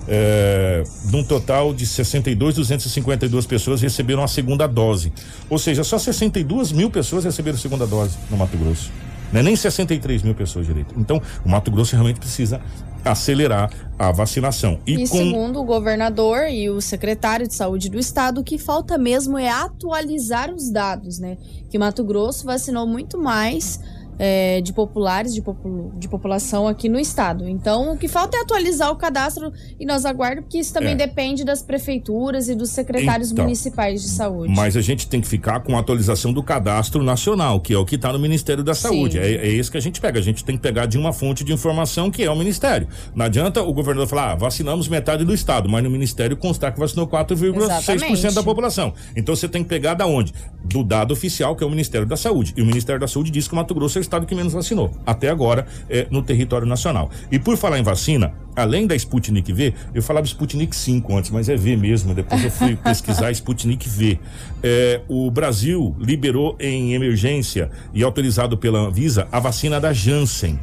é, num total de 62.252 pessoas receberam a segunda dose. Ou seja, só 62 mil pessoas receberam a segunda dose no Mato Grosso. Não é nem 63 mil pessoas direito. Então, o Mato Grosso realmente precisa acelerar a vacinação. E, com- segundo o governador e o secretário de saúde do estado, o que falta mesmo é atualizar os dados, né? Que Mato Grosso vacinou muito mais é, de populares, de, popu- de população aqui no estado. Então, o que falta é atualizar o cadastro e nós aguardamos, porque isso também É. depende das prefeituras e dos secretários Então, municipais de saúde. Mas a gente tem que ficar com a atualização do cadastro nacional, que é o que está no Ministério da Saúde. É, é isso que a gente pega. A gente tem que pegar de uma fonte de informação que é o Ministério. Não adianta o governador falar, ah, vacinamos metade do Estado, mas no Ministério constar que vacinou 4,6% da população. Então você tem que pegar da onde? Do dado oficial, que é o Ministério da Saúde. E o Ministério da Saúde diz que o Mato Grosso é estado que menos vacinou, até agora, é, no território nacional. E por falar em vacina, além da Sputnik V, eu falava Sputnik 5 antes, mas é V mesmo. Depois eu fui pesquisar Sputnik V. É, o Brasil liberou em emergência e autorizado pela Anvisa a vacina da Janssen.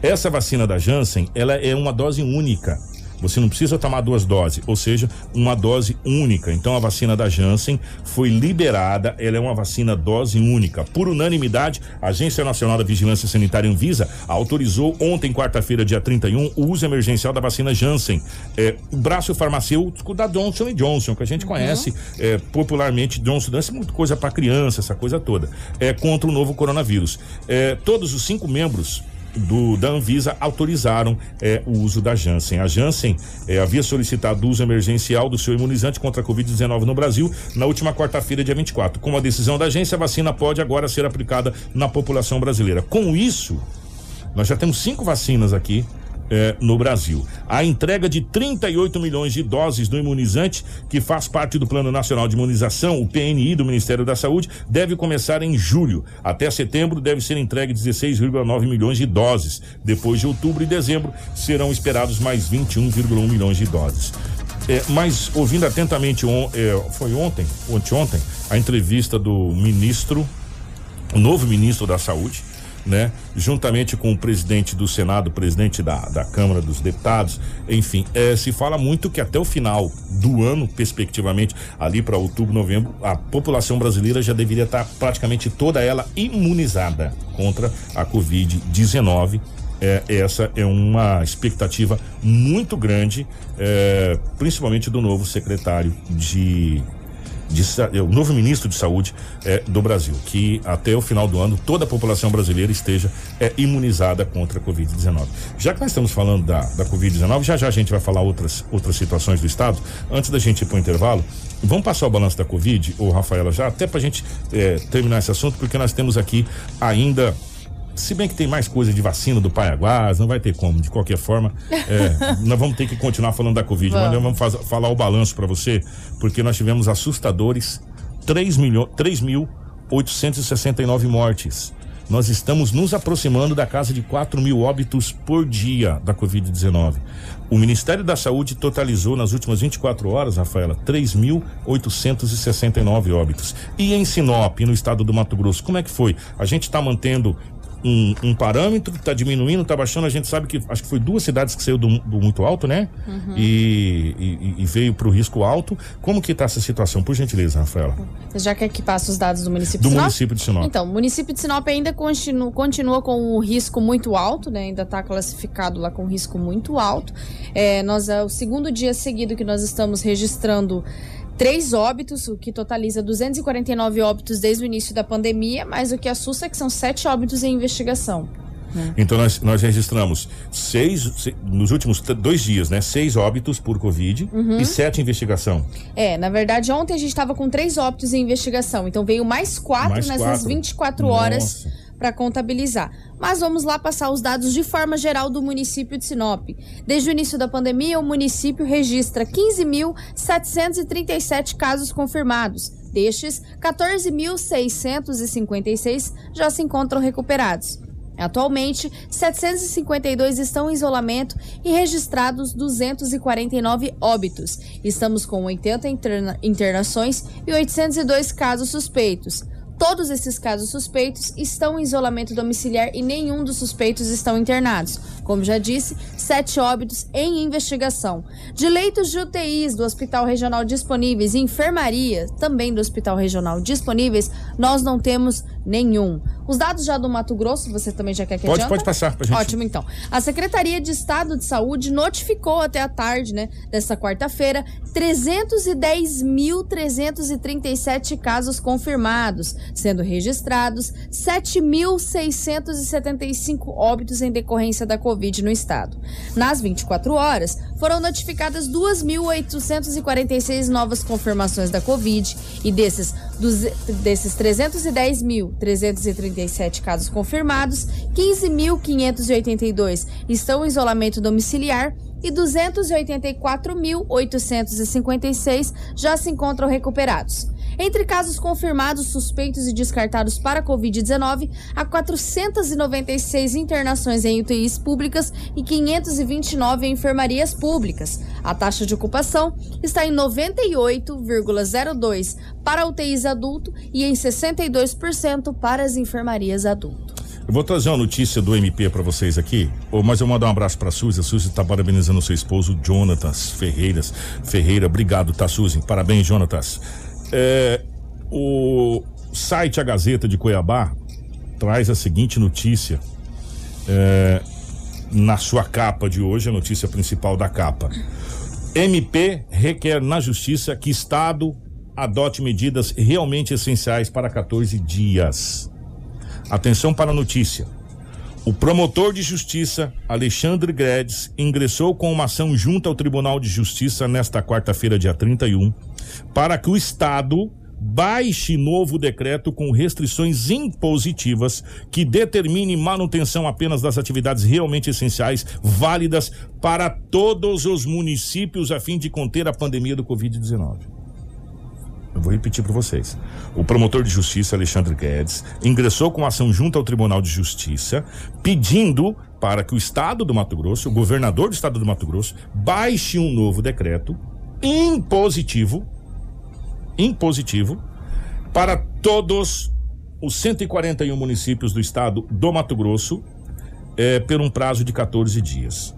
Essa vacina da Janssen, ela é uma dose única. Você não precisa tomar duas doses, ou seja, uma dose única. Então a vacina da Janssen foi liberada, ela é uma vacina dose única. Por unanimidade, a Agência Nacional da Vigilância Sanitária Anvisa autorizou ontem, quarta-feira, dia 31, o uso emergencial da vacina Janssen. É, o braço farmacêutico da Johnson Johnson, que a gente conhece é, popularmente Johnson Johnson, muita coisa para criança, essa coisa toda. É contra o novo coronavírus. É, todos os cinco membros do, da Anvisa autorizaram eh, o uso da Janssen. A Janssen eh, havia solicitado o uso emergencial do seu imunizante contra a Covid-19 no Brasil na última quarta-feira, dia 24. Com a decisão da agência, a vacina pode agora ser aplicada na população brasileira. Com isso, nós já temos cinco vacinas aqui. Eh, no Brasil. A entrega de 38 milhões de doses do imunizante, que faz parte do Plano Nacional de Imunização, o PNI do Ministério da Saúde, deve começar em julho. Até setembro deve ser entregue 16,9 milhões de doses. Depois de outubro e dezembro serão esperados mais 21,1 milhões de doses. É, mas ouvindo atentamente, on- é, foi ontem, ontem, a entrevista do ministro, o novo ministro da Saúde, né? Juntamente com o presidente do Senado, presidente da, da Câmara dos Deputados, enfim, eh, se fala muito que até o final do ano, perspectivamente, ali para outubro, novembro, a população brasileira já deveria estar praticamente toda ela imunizada contra a Covid-19. É, essa é uma expectativa muito grande, é, principalmente do novo secretário de de é, o novo ministro de saúde é, do Brasil, que até o final do ano toda a população brasileira esteja é, imunizada contra a Covid-19. Já que nós estamos falando da, da Covid-19, já já a gente vai falar outras, outras situações do estado. Antes da gente ir para o intervalo, vamos passar o balanço da Covid, ô Rafaela, já até para a gente é, terminar esse assunto, porque nós temos aqui ainda se bem que tem mais coisa de vacina do Paiaguás, não vai ter como, de qualquer forma. é, nós vamos ter que continuar falando da Covid, mas nós vamos faz- falar o balanço para você, porque nós tivemos assustadores 3 milhões, 3.869 mortes. Nós estamos nos aproximando da casa de 4 mil óbitos por dia da Covid-19. O Ministério da Saúde totalizou nas últimas 24 horas, Rafaela, 3.869 óbitos. E em Sinop, no estado do Mato Grosso, como é que foi? A gente está mantendo um, um parâmetro, está diminuindo, está baixando. A gente sabe que acho que foi duas cidades que saiu do, do muito alto, né? Uhum. E, e- e veio para o risco alto. Como que está essa situação? Por gentileza, Rafaela. Você já quer que passe os dados do município Do de Sinop? município de Sinop. Então, o município de Sinop ainda continua, continua com um risco muito alto, né? Ainda está classificado lá com risco muito alto. É, nós é o segundo dia seguido que nós estamos registrando três óbitos, o que totaliza 249 óbitos desde o início da pandemia, mas o que assusta é que são sete óbitos em investigação. Então nós, nós registramos seis, se- nos últimos dois dias, né? Seis óbitos por Covid Uhum. e sete investigação. É, na verdade, ontem a gente estava com três óbitos em investigação. Então veio mais quatro Mais nessas quatro. 24 horas para contabilizar. Mas vamos lá passar os dados de forma geral do município de Sinop. Desde o início da pandemia, o município registra 15.737 casos confirmados. Destes, 14.656 já se encontram recuperados. Atualmente, 752 estão em isolamento e registrados 249 óbitos. Estamos com 80 interna- internações e 802 casos suspeitos. Todos esses casos suspeitos estão em isolamento domiciliar e nenhum dos suspeitos estão internados. Como já disse, sete óbitos em investigação. De leitos de UTIs do Hospital Regional disponíveis e enfermaria também do Hospital Regional disponíveis, nós não temos nenhum. Os dados já do Mato Grosso, você também já quer que Pode, adianta? pode passar pra gente. Ótimo, então. A Secretaria de Estado de Saúde notificou até a tarde, né, desta quarta-feira, 310.337 casos confirmados, sendo registrados 7.675 óbitos em decorrência da Covid no estado. Nas 24 horas, foram notificadas 2.846 novas confirmações da Covid e desses, dos, desses 310.337 casos confirmados, 15.582 estão em isolamento domiciliar e 284.856 já se encontram recuperados. Entre casos confirmados, suspeitos e descartados para Covid-19, há 496 internações em UTIs públicas e 529 em enfermarias públicas. A taxa de ocupação está em 98,02 para UTIs adulto e em 62% para as enfermarias adulto. Eu vou trazer uma notícia do MP para vocês aqui, mas eu mando um abraço para Suzy. A Suzy está parabenizando seu esposo, Jonatas Ferreiras. Ferreira, obrigado, tá, Suzy? Parabéns, Jonatas. É, o site A Gazeta de Cuiabá traz a seguinte notícia é, na sua capa de hoje, a notícia principal da capa. MP requer na justiça que Estado adote medidas realmente essenciais para 14 dias. Atenção para a notícia. O promotor de justiça, Alexandre Guedes, ingressou com uma ação junto ao Tribunal de Justiça nesta quarta-feira, dia 31, para que o Estado baixe novo decreto com restrições impositivas que determine manutenção apenas das atividades realmente essenciais, válidas para todos os municípios a fim de conter a pandemia do Covid-19. Eu vou repetir para vocês. O promotor de justiça, Alexandre Guedes, ingressou com ação junto ao Tribunal de Justiça, pedindo para que o Estado do Mato Grosso, o governador do Estado do Mato Grosso, baixe um novo decreto impositivo, impositivo, para todos os 141 municípios do Estado do Mato Grosso, eh, por um prazo de 14 dias.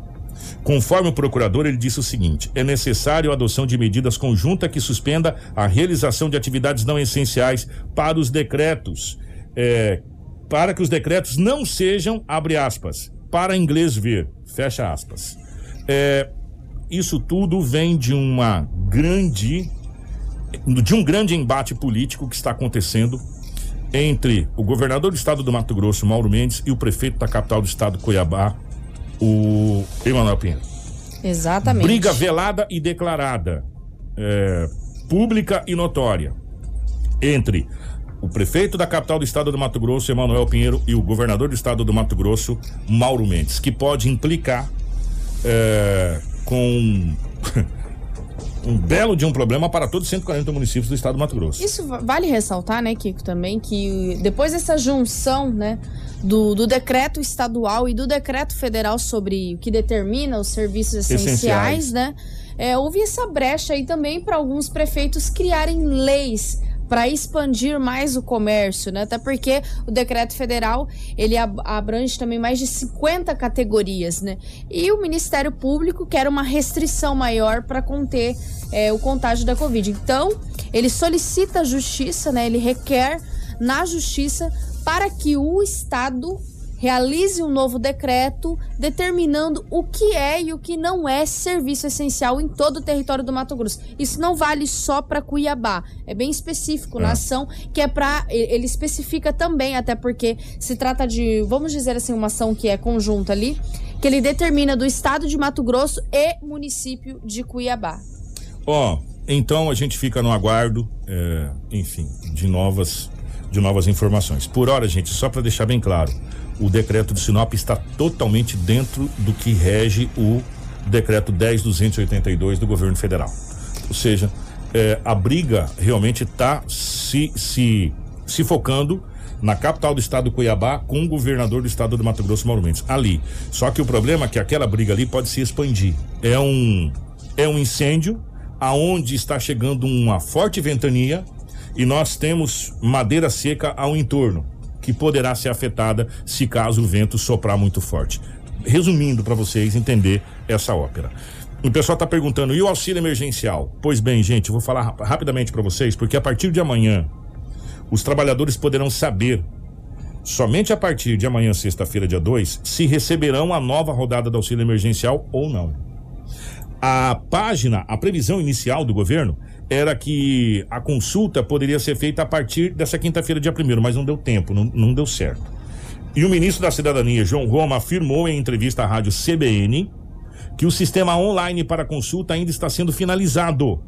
Conforme o procurador, ele disse o seguinte: é necessário a adoção de medidas conjuntas que suspenda a realização de atividades não essenciais para os decretos, é, para que os decretos não sejam, abre aspas, para inglês ver, fecha aspas. É, isso tudo vem de uma grande, de um grande embate político que está acontecendo entre o governador do estado do Mato Grosso, Mauro Mendes, e o prefeito da capital do estado, Cuiabá, o Emanuel Pinheiro. Exatamente. Briga velada e declarada, é, pública e notória, entre o prefeito da capital do estado do Mato Grosso, Emanuel Pinheiro, e o governador do estado do Mato Grosso, Mauro Mendes, que pode implicar é, com um belo de um problema para todos os 140 municípios do estado do Mato Grosso. Isso va- vale ressaltar, né, Kiko, também, que depois dessa junção, né, do, do decreto estadual e do decreto federal sobre o que determina os serviços essenciais, Essenciais. né, é, houve essa brecha aí também para alguns prefeitos criarem leis para expandir mais o comércio, né? Até porque o decreto federal ele ab- abrange também mais de 50 categorias, né? E o Ministério Público quer uma restrição maior para conter é, o contágio da Covid. Então, ele solicita a justiça, né? Ele requer na justiça para que o Estado realize um novo decreto determinando o que é e o que não é serviço essencial em todo o território do Mato Grosso. Isso não vale só para Cuiabá, é bem específico na É. ação, que é para ele especifica também, até porque se trata de, vamos dizer assim, uma ação que é conjunta ali, que ele determina do estado de Mato Grosso e município de Cuiabá. Ó, então a gente fica no aguardo, é, enfim, de novas, de novas informações. Por hora, gente, só para deixar bem claro, o decreto de Sinop está totalmente dentro do que rege o decreto 10.282 do governo federal. Ou seja, é, a briga realmente está se, se, se focando na capital do estado do Cuiabá com o governador do estado do Mato Grosso, Mauro Mendes, ali. Só que o problema é que aquela briga ali pode se expandir. É um, é um incêndio aonde está chegando uma forte ventania e nós temos madeira seca ao entorno, que poderá ser afetada se caso o vento soprar muito forte. Resumindo para vocês entender essa ópera. O pessoal está perguntando, e o auxílio emergencial? Pois bem, gente, eu vou falar rap- rapidamente para vocês, porque a partir de amanhã, os trabalhadores poderão saber, somente a partir de amanhã, sexta-feira, dia 2, se receberão a nova rodada do auxílio emergencial ou não. A página, a previsão inicial do governo era que a consulta poderia ser feita a partir dessa quinta-feira, dia 1 mas não deu tempo, não, não deu certo. E o ministro da Cidadania, João Roma, afirmou em entrevista à rádio CBN que o sistema online para consulta ainda está sendo finalizado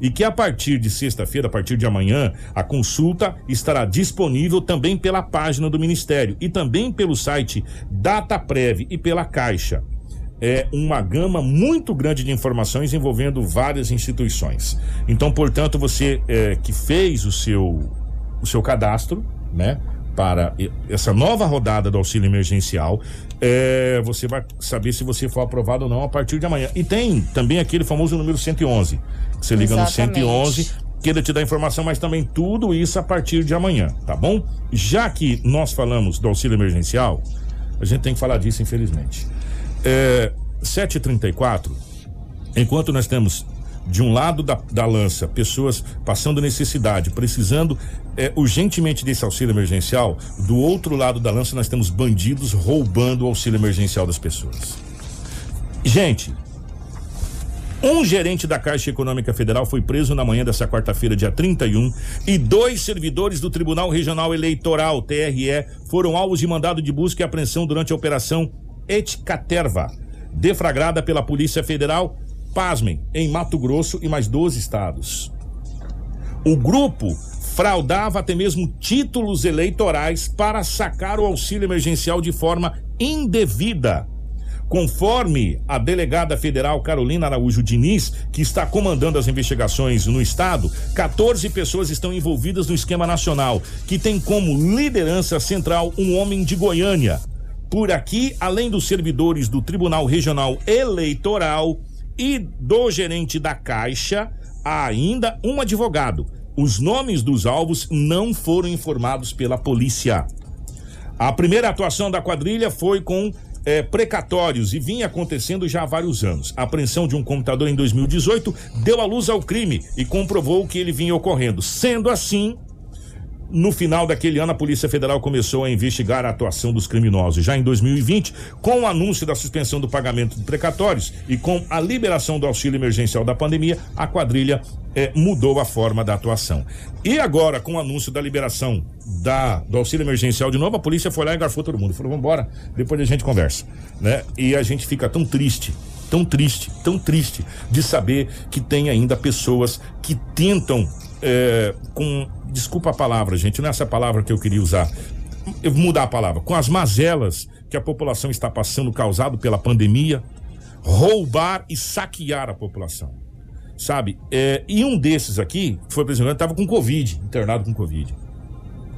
e que a partir de sexta-feira, a partir de amanhã, a consulta estará disponível também pela página do Ministério e também pelo site DataPrev e pela Caixa. É uma gama muito grande de informações envolvendo várias instituições. Então, portanto, você é, que fez o seu, o seu cadastro, né? Para essa nova rodada do auxílio emergencial, é, você vai saber se você for aprovado ou não a partir de amanhã. E tem também aquele famoso número 111. que Você liga Exatamente. no 111 que ele te dá informação, mas também tudo isso a partir de amanhã, tá bom? Já que nós falamos do auxílio emergencial, a gente tem que falar disso, infelizmente. É, 7h34, enquanto nós temos de um lado da, da lança pessoas passando necessidade, precisando é, urgentemente desse auxílio emergencial, do outro lado da lança nós temos bandidos roubando o auxílio emergencial das pessoas. Gente, um gerente da Caixa Econômica Federal foi preso na manhã dessa quarta-feira, dia 31, e dois servidores do Tribunal Regional Eleitoral, TRE, foram alvos de mandado de busca e apreensão durante a Operação Etcaterva, deflagrada pela Polícia Federal, pasmem, em Mato Grosso e mais 12 estados. O grupo fraudava até mesmo títulos eleitorais para sacar o auxílio emergencial de forma indevida. Conforme a delegada federal Carolina Araújo Diniz, que está comandando as investigações no estado, 14 pessoas estão envolvidas no esquema nacional, que tem como liderança central um homem de Goiânia. Por aqui, além dos servidores do Tribunal Regional Eleitoral e do gerente da Caixa, há ainda um advogado. Os nomes dos alvos não foram informados pela polícia. A primeira atuação da quadrilha foi com eh, precatórios e vinha acontecendo já há vários anos. A apreensão de um computador em 2018 deu à luz ao crime e comprovou que ele vinha ocorrendo. Sendo assim, no final daquele ano, a Polícia Federal começou a investigar a atuação dos criminosos. Já em 2020, com o anúncio da suspensão do pagamento de precatórios e com a liberação do auxílio emergencial da pandemia, a quadrilha eh, mudou a forma da atuação. E agora, com o anúncio da liberação da, do auxílio emergencial de novo, a polícia foi lá e garfou todo mundo. Falou, vambora, depois a gente conversa. Né? E a gente fica tão triste tão triste, tão triste de saber que tem ainda pessoas que tentam é, com desculpa a palavra, gente, não é essa palavra que eu queria usar. Eu vou mudar a palavra, com as mazelas que a população está passando causado pela pandemia, roubar e saquear a população. Sabe? É, e um desses aqui, que foi presidente, estava com Covid, internado com Covid.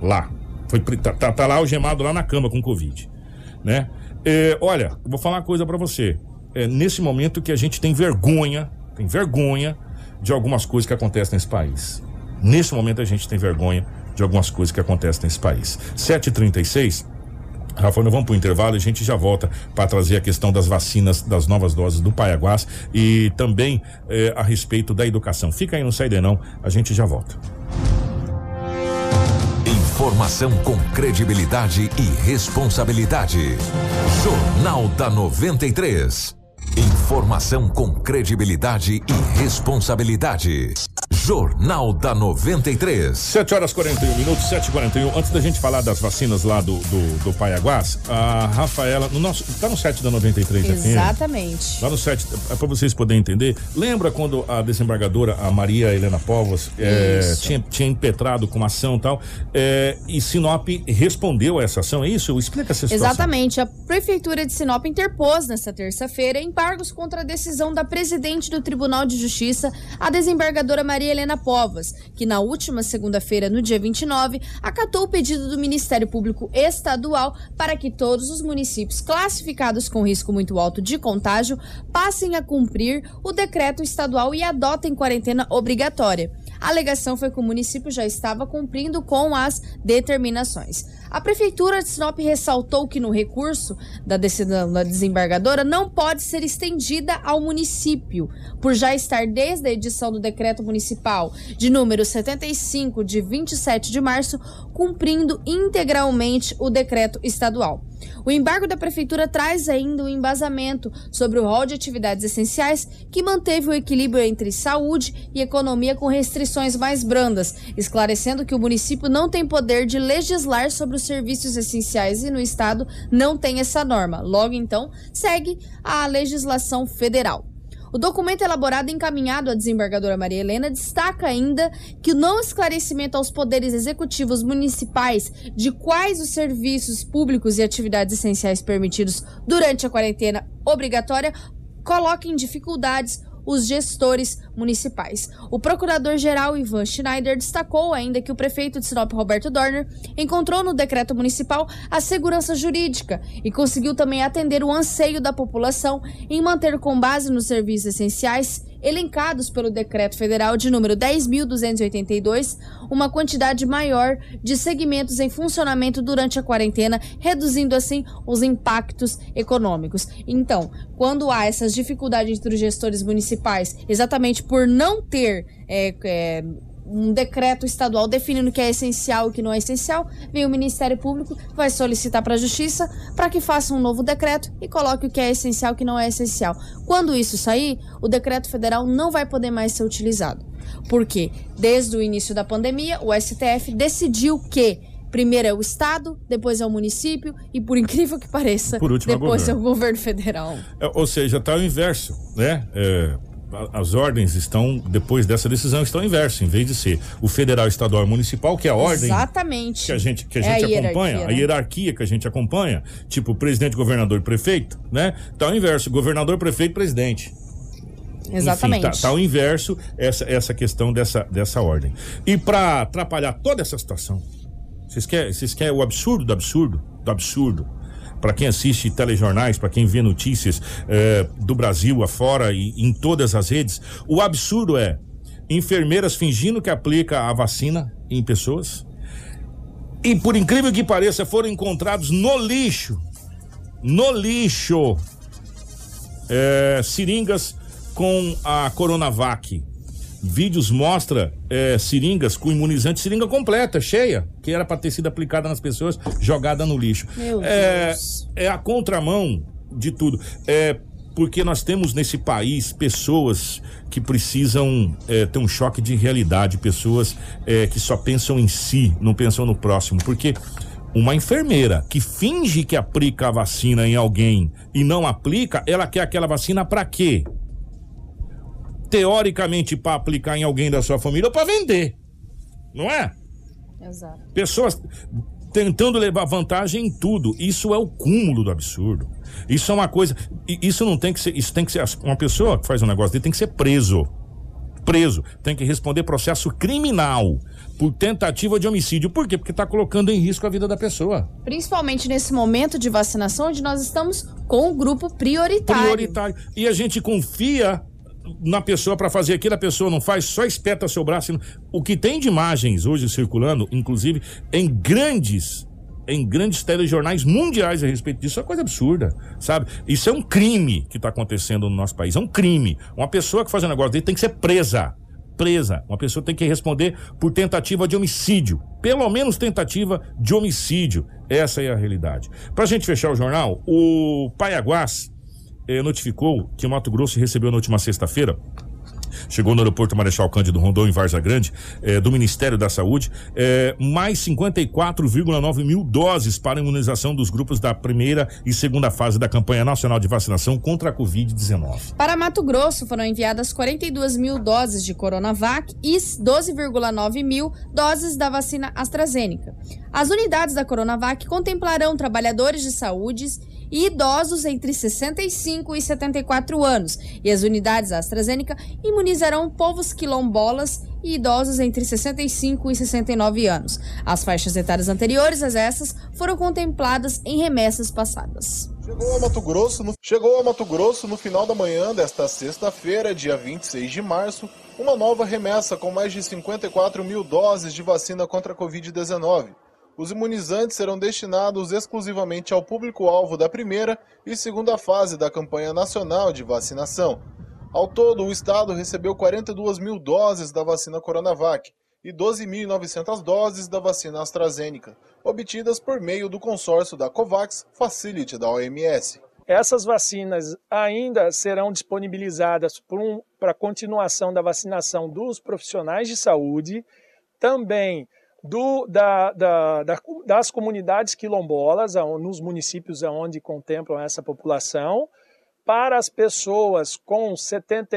Lá. Foi, tá, tá- tá lá algemado lá na cama com Covid. Né? É, olha, vou falar uma coisa pra você. É nesse momento que a gente tem vergonha, tem vergonha de algumas coisas que acontecem nesse país. Nesse momento a gente tem vergonha de algumas coisas que acontecem nesse país. 7h36. Rafael, nós vamos para o intervalo e a gente já volta para trazer a questão das vacinas, das novas doses do Paiaguás e também eh, a respeito da educação. Fica aí, não sai daí não, a gente já volta. Informação com credibilidade e responsabilidade. Jornal da 93. Informação com credibilidade e responsabilidade. Jornal da 93. 7 horas 41 minutos, 7 e 41 Antes da gente falar das vacinas lá do, do, do Paiaguás, a Rafaela, no nosso, tá no site da 93 FM. Exatamente. Lá no site, é para vocês poderem entender. Lembra quando a desembargadora, a Maria Helena Povos, é, tinha, tinha impetrado com uma ação e tal, é, e Sinop respondeu a essa ação, é isso? Explica essa situação. Exatamente. A Prefeitura de Sinop interpôs nesta terça-feira embargos contra a decisão da presidente do Tribunal de Justiça, a desembargadora Maria Helena Povas, que na última segunda-feira, no dia 29, acatou o pedido do Ministério Público Estadual para que todos os municípios classificados com risco muito alto de contágio passem a cumprir o decreto estadual e adotem quarentena obrigatória. A alegação foi que o município já estava cumprindo com as determinações. A Prefeitura de Sinop ressaltou que no recurso da decisão da desembargadora não pode ser estendida ao município, por já estar desde a edição do decreto municipal de número 75 de 27 de março, cumprindo integralmente o decreto estadual. O embargo da prefeitura traz ainda um embasamento sobre o rol de atividades essenciais que manteve o equilíbrio entre saúde e economia com restrições mais brandas, esclarecendo que o município não tem poder de legislar sobre os serviços essenciais e no estado não tem essa norma. Logo então, segue a legislação federal. O documento elaborado e encaminhado à desembargadora Maria Helena destaca ainda que o não esclarecimento aos poderes executivos municipais de quais os serviços públicos e atividades essenciais permitidos durante a quarentena obrigatória coloca em dificuldades os gestores municipais. O procurador-geral Ivan Schneider destacou ainda que o prefeito de Sinop, Roberto Dorner, encontrou no decreto municipal a segurança jurídica e conseguiu também atender o anseio da população em manter, com base nos serviços essenciais, elencados pelo decreto federal de número 10.282, uma quantidade maior de segmentos em funcionamento durante a quarentena, reduzindo assim os impactos econômicos. Então, quando há essas dificuldades entre os gestores municipais, exatamente por não ter é, é, um decreto estadual definindo o que é essencial e o que não é essencial, vem o Ministério Público, vai solicitar para a Justiça para que faça um novo decreto e coloque o que é essencial e o que não é essencial. Quando isso sair, o decreto federal não vai poder mais ser utilizado. Porque desde o início da pandemia, o STF decidiu que primeiro é o estado, depois é o município e por incrível que pareça, último, depois é é o o governo federal. É, ou seja, está o inverso, né? É, as ordens estão, depois dessa decisão, estão inverso, em vez de ser o federal, estadual e municipal, que é a ordem Exatamente. que a gente, que a É gente a acompanha, a né? hierarquia que a gente acompanha, tipo presidente, governador e prefeito, né? Tá o inverso, governador, prefeito, presidente. Exatamente. Enfim, tá, tá o inverso essa, essa questão dessa, dessa ordem. E para atrapalhar toda essa situação, vocês querem, vocês querem o absurdo do absurdo? Do absurdo. Para quem assiste telejornais, para quem vê notícias eh, do Brasil afora e em todas as redes, o absurdo é enfermeiras fingindo que aplica a vacina em pessoas e, por incrível que pareça, foram encontrados no lixo, no lixo, é, seringas com a Coronavac. Vídeos mostra é, seringas com imunizante, seringa completa, cheia, que era para ter sido aplicada nas pessoas, jogada no lixo. É, é a contramão de tudo. É porque nós temos nesse país pessoas que precisam é, ter um choque de realidade, pessoas que só pensam em si, não pensam no próximo. Porque uma enfermeira que finge que aplica a vacina em alguém e não aplica, ela quer aquela vacina para quê? Teoricamente para aplicar em alguém da sua família ou para vender. Não é? Exato. Pessoas tentando levar vantagem em tudo. Isso é o cúmulo do absurdo. Isso é uma coisa. Isso não tem que ser. Isso tem que ser. Uma pessoa que faz um negócio dele tem que ser preso. Preso. Tem que responder processo criminal por tentativa de homicídio. Por quê? Porque está colocando em risco a vida da pessoa. Principalmente nesse momento de vacinação, onde nós estamos com o grupo prioritário. Prioritário. E a gente confia na pessoa para fazer aquilo, a pessoa não faz, só espeta seu braço. O que tem de imagens hoje circulando, inclusive em grandes em grandes telejornais mundiais a respeito disso, é uma coisa absurda, sabe? Isso é um crime que está acontecendo no nosso país, é um crime. Uma pessoa que faz um negócio dele tem que ser presa. Presa. Uma pessoa tem que responder por tentativa de homicídio. Pelo menos tentativa de homicídio. Essa é a realidade. Pra gente fechar o jornal, o Paiaguás eh, notificou que Mato Grosso recebeu na última sexta-feira chegou no aeroporto Marechal Cândido Rondon, em Varza Grande, eh, do Ministério da Saúde, eh, mais 54,9 mil doses para imunização dos grupos da primeira e segunda fase da campanha nacional de vacinação contra a Covid-19. Para Mato Grosso foram enviadas 42 mil doses de Coronavac e 12,9 mil doses da vacina AstraZeneca. As unidades da Coronavac contemplarão trabalhadores de saúde e idosos entre 65 e 74 anos, e as unidades AstraZeneca imunizarão povos quilombolas e idosos entre 65 e 69 anos. As faixas etárias anteriores a essas foram contempladas em remessas passadas. Chegou a Mato Grosso no, chegou a Mato Grosso no final da manhã desta sexta-feira, dia 26 de março, uma nova remessa com mais de 54 mil doses de vacina contra a Covid-19. Os imunizantes serão destinados exclusivamente ao público-alvo da primeira e segunda fase da campanha nacional de vacinação. Ao todo, o estado recebeu 42 mil doses da vacina Coronavac e 12.900 doses da vacina AstraZeneca, obtidas por meio do consórcio da COVAX Facility da OMS. Essas vacinas ainda serão disponibilizadas para um, continuação da vacinação dos profissionais de saúde, também do, da, da, da, das comunidades quilombolas, nos municípios onde contemplam essa população, para as pessoas com 70,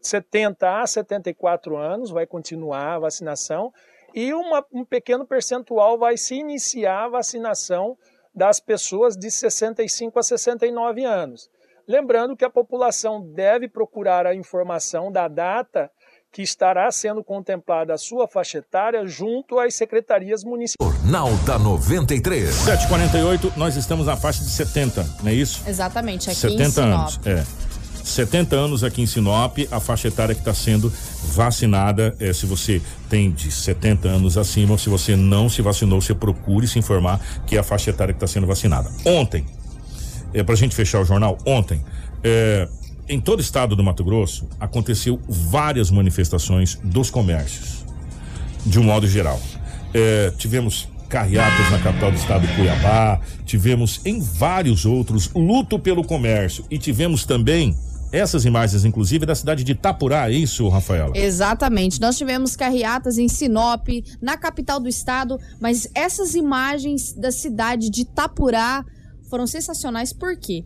70 a 74 anos, vai continuar a vacinação, e uma, um pequeno percentual vai se iniciar a vacinação das pessoas de 65 a 69 anos. Lembrando que a população deve procurar a informação da data que estará sendo contemplada a sua faixa etária junto às secretarias municipais. Jornal da 93. 748, nós estamos na faixa de 70, não é isso? Exatamente, aqui 70 em Sinop. anos, é. 70 anos aqui em Sinop, a faixa etária que está sendo vacinada. É, se você tem de 70 anos acima, ou se você não se vacinou, você procure se informar que é a faixa etária que está sendo vacinada. Ontem, é, para a gente fechar o jornal, ontem, é, em todo o estado do Mato Grosso, aconteceu várias manifestações dos comércios, de um modo geral. É, tivemos carreatas na capital do estado, Cuiabá, tivemos em vários outros luto pelo comércio e tivemos também essas imagens, inclusive, da cidade de Itapurá, é isso, Rafaela? Exatamente. Nós tivemos carreatas em Sinop, na capital do estado, mas essas imagens da cidade de Itapurá foram sensacionais porque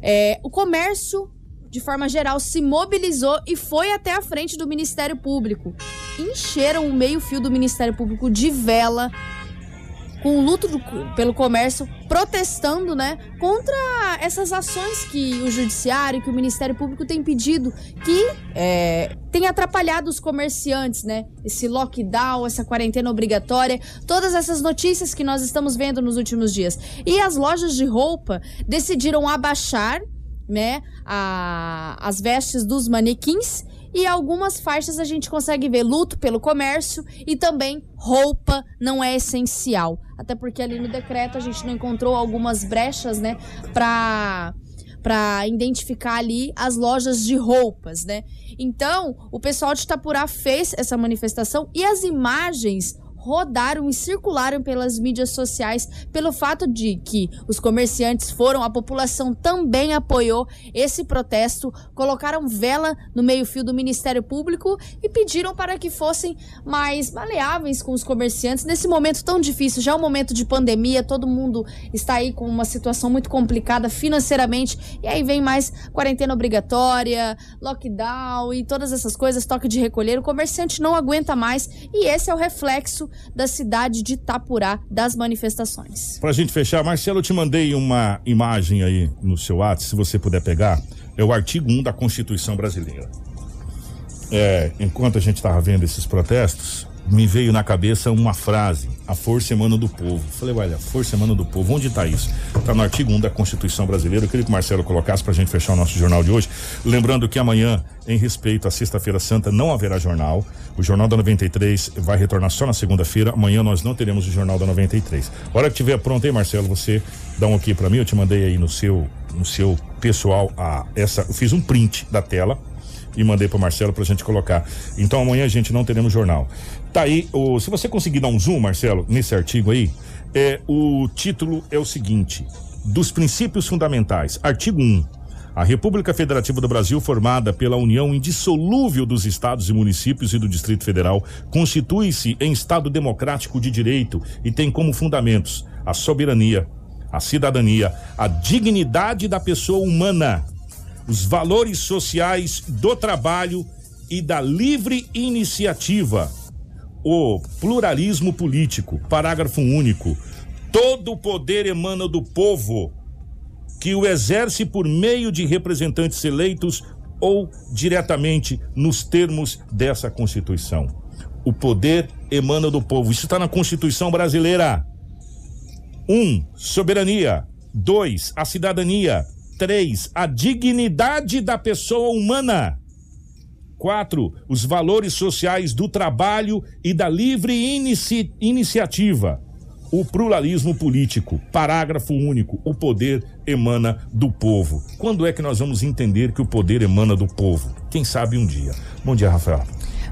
é, o comércio de forma geral, se mobilizou e foi até a frente do Ministério Público. Encheram o meio-fio do Ministério Público de vela, com o luto do- pelo comércio, protestando, né, contra essas ações que o Judiciário, que o Ministério Público tem pedido, que é, tem atrapalhado os comerciantes, né? Esse lockdown, essa quarentena obrigatória, todas essas notícias que nós estamos vendo nos últimos dias. E as lojas de roupa decidiram abaixar né, a- as vestes dos manequins e algumas faixas a gente consegue ver luto pelo comércio e também roupa não é essencial. Até porque ali no decreto a gente não encontrou algumas brechas, né, para para identificar ali as lojas de roupas, né? Então, o pessoal de Itapurá fez essa manifestação e as imagens rodaram e circularam pelas mídias sociais pelo fato de que os comerciantes foram, a população também apoiou esse protesto, colocaram vela no meio-fio do Ministério Público e pediram para que fossem mais maleáveis com os comerciantes. Nesse momento tão difícil, já é um momento de pandemia, todo mundo está aí com uma situação muito complicada financeiramente, e aí vem mais quarentena obrigatória, lockdown e todas essas coisas, toque de recolher, o comerciante não aguenta mais e esse é o reflexo da cidade de Itapurá das manifestações. Pra gente fechar, Marcelo, eu te mandei uma imagem aí no seu WhatsApp, se você puder pegar. É o artigo 1 da Constituição Brasileira. É, enquanto a gente estava vendo esses protestos, me veio na cabeça uma frase: a força emana do povo. Falei, olha, a força emana do povo, onde está isso? Está no artigo 1 da Constituição Brasileira. Eu queria que o Marcelo colocasse para a gente fechar o nosso jornal de hoje. Lembrando que amanhã, em respeito à Sexta-feira Santa, não haverá jornal. O Jornal da 93 vai retornar só na segunda-feira. Amanhã nós não teremos o Jornal da 93. A hora que tiver pronto aí, Marcelo, você dá um aqui para mim. Eu te mandei aí no seu, no seu pessoal a essa. Eu fiz um print da tela e mandei para Marcelo pra gente colocar. Então amanhã a gente não teremos jornal. Tá aí, o, se você conseguir dar um zoom, Marcelo, nesse artigo aí, é, o título é o seguinte: dos princípios fundamentais, artigo 1. A República Federativa do Brasil, formada pela união indissolúvel dos estados e municípios e do Distrito Federal, constitui-se em Estado democrático de direito e tem como fundamentos a soberania, a cidadania, a dignidade da pessoa humana, os valores sociais do trabalho e da livre iniciativa, o pluralismo político. Parágrafo único. Todo o poder emana do povo, que o exerce por meio de representantes eleitos ou diretamente nos termos dessa Constituição. O poder emana do povo. Isso está na Constituição brasileira. 1. Um, soberania. Dois, a cidadania. Três, a dignidade da pessoa humana. Quatro, os valores sociais do trabalho e da livre inici iniciativa. O pluralismo político. Parágrafo único. O poder emana do povo. Quando é que nós vamos entender que o poder emana do povo? Quem sabe um dia. Bom dia, Rafael.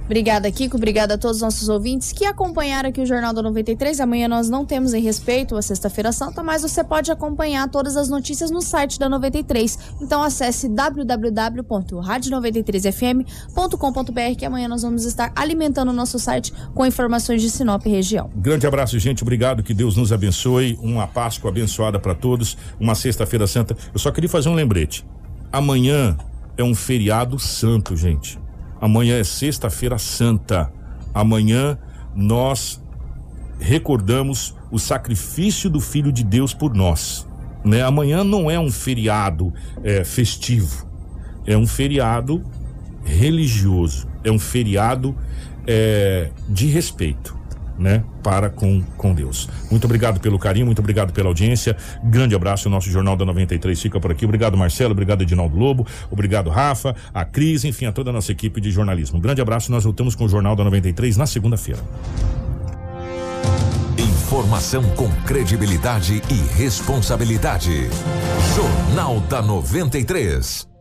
Obrigada, Kiko. Obrigada a todos os nossos ouvintes que acompanharam aqui o Jornal da 93. Amanhã nós não temos em respeito a Sexta-feira Santa, mas você pode acompanhar todas as notícias no site da 93. Então acesse www.radio93fm.com.br que amanhã nós vamos estar alimentando o nosso site com informações de Sinop e região. Grande abraço, gente. Obrigado. Que Deus nos abençoe. Uma Páscoa abençoada para todos. Uma Sexta-feira Santa. Eu só queria fazer um lembrete. Amanhã é um feriado santo, gente. Amanhã é Sexta-feira Santa. Amanhã nós recordamos o sacrifício do Filho de Deus por nós. Né? Amanhã não é um feriado é, festivo, é um feriado religioso, é um feriado é, de respeito né, para com, com Deus. Muito obrigado pelo carinho, muito obrigado pela audiência. Grande abraço. O nosso Jornal da 93 fica por aqui. Obrigado, Marcelo. Obrigado, Edinaldo Lobo. Obrigado, Rafa, a Cris, enfim, a toda a nossa equipe de jornalismo. Grande abraço. Nós voltamos com o Jornal da 93 na segunda-feira. Informação com credibilidade e responsabilidade. Jornal da 93.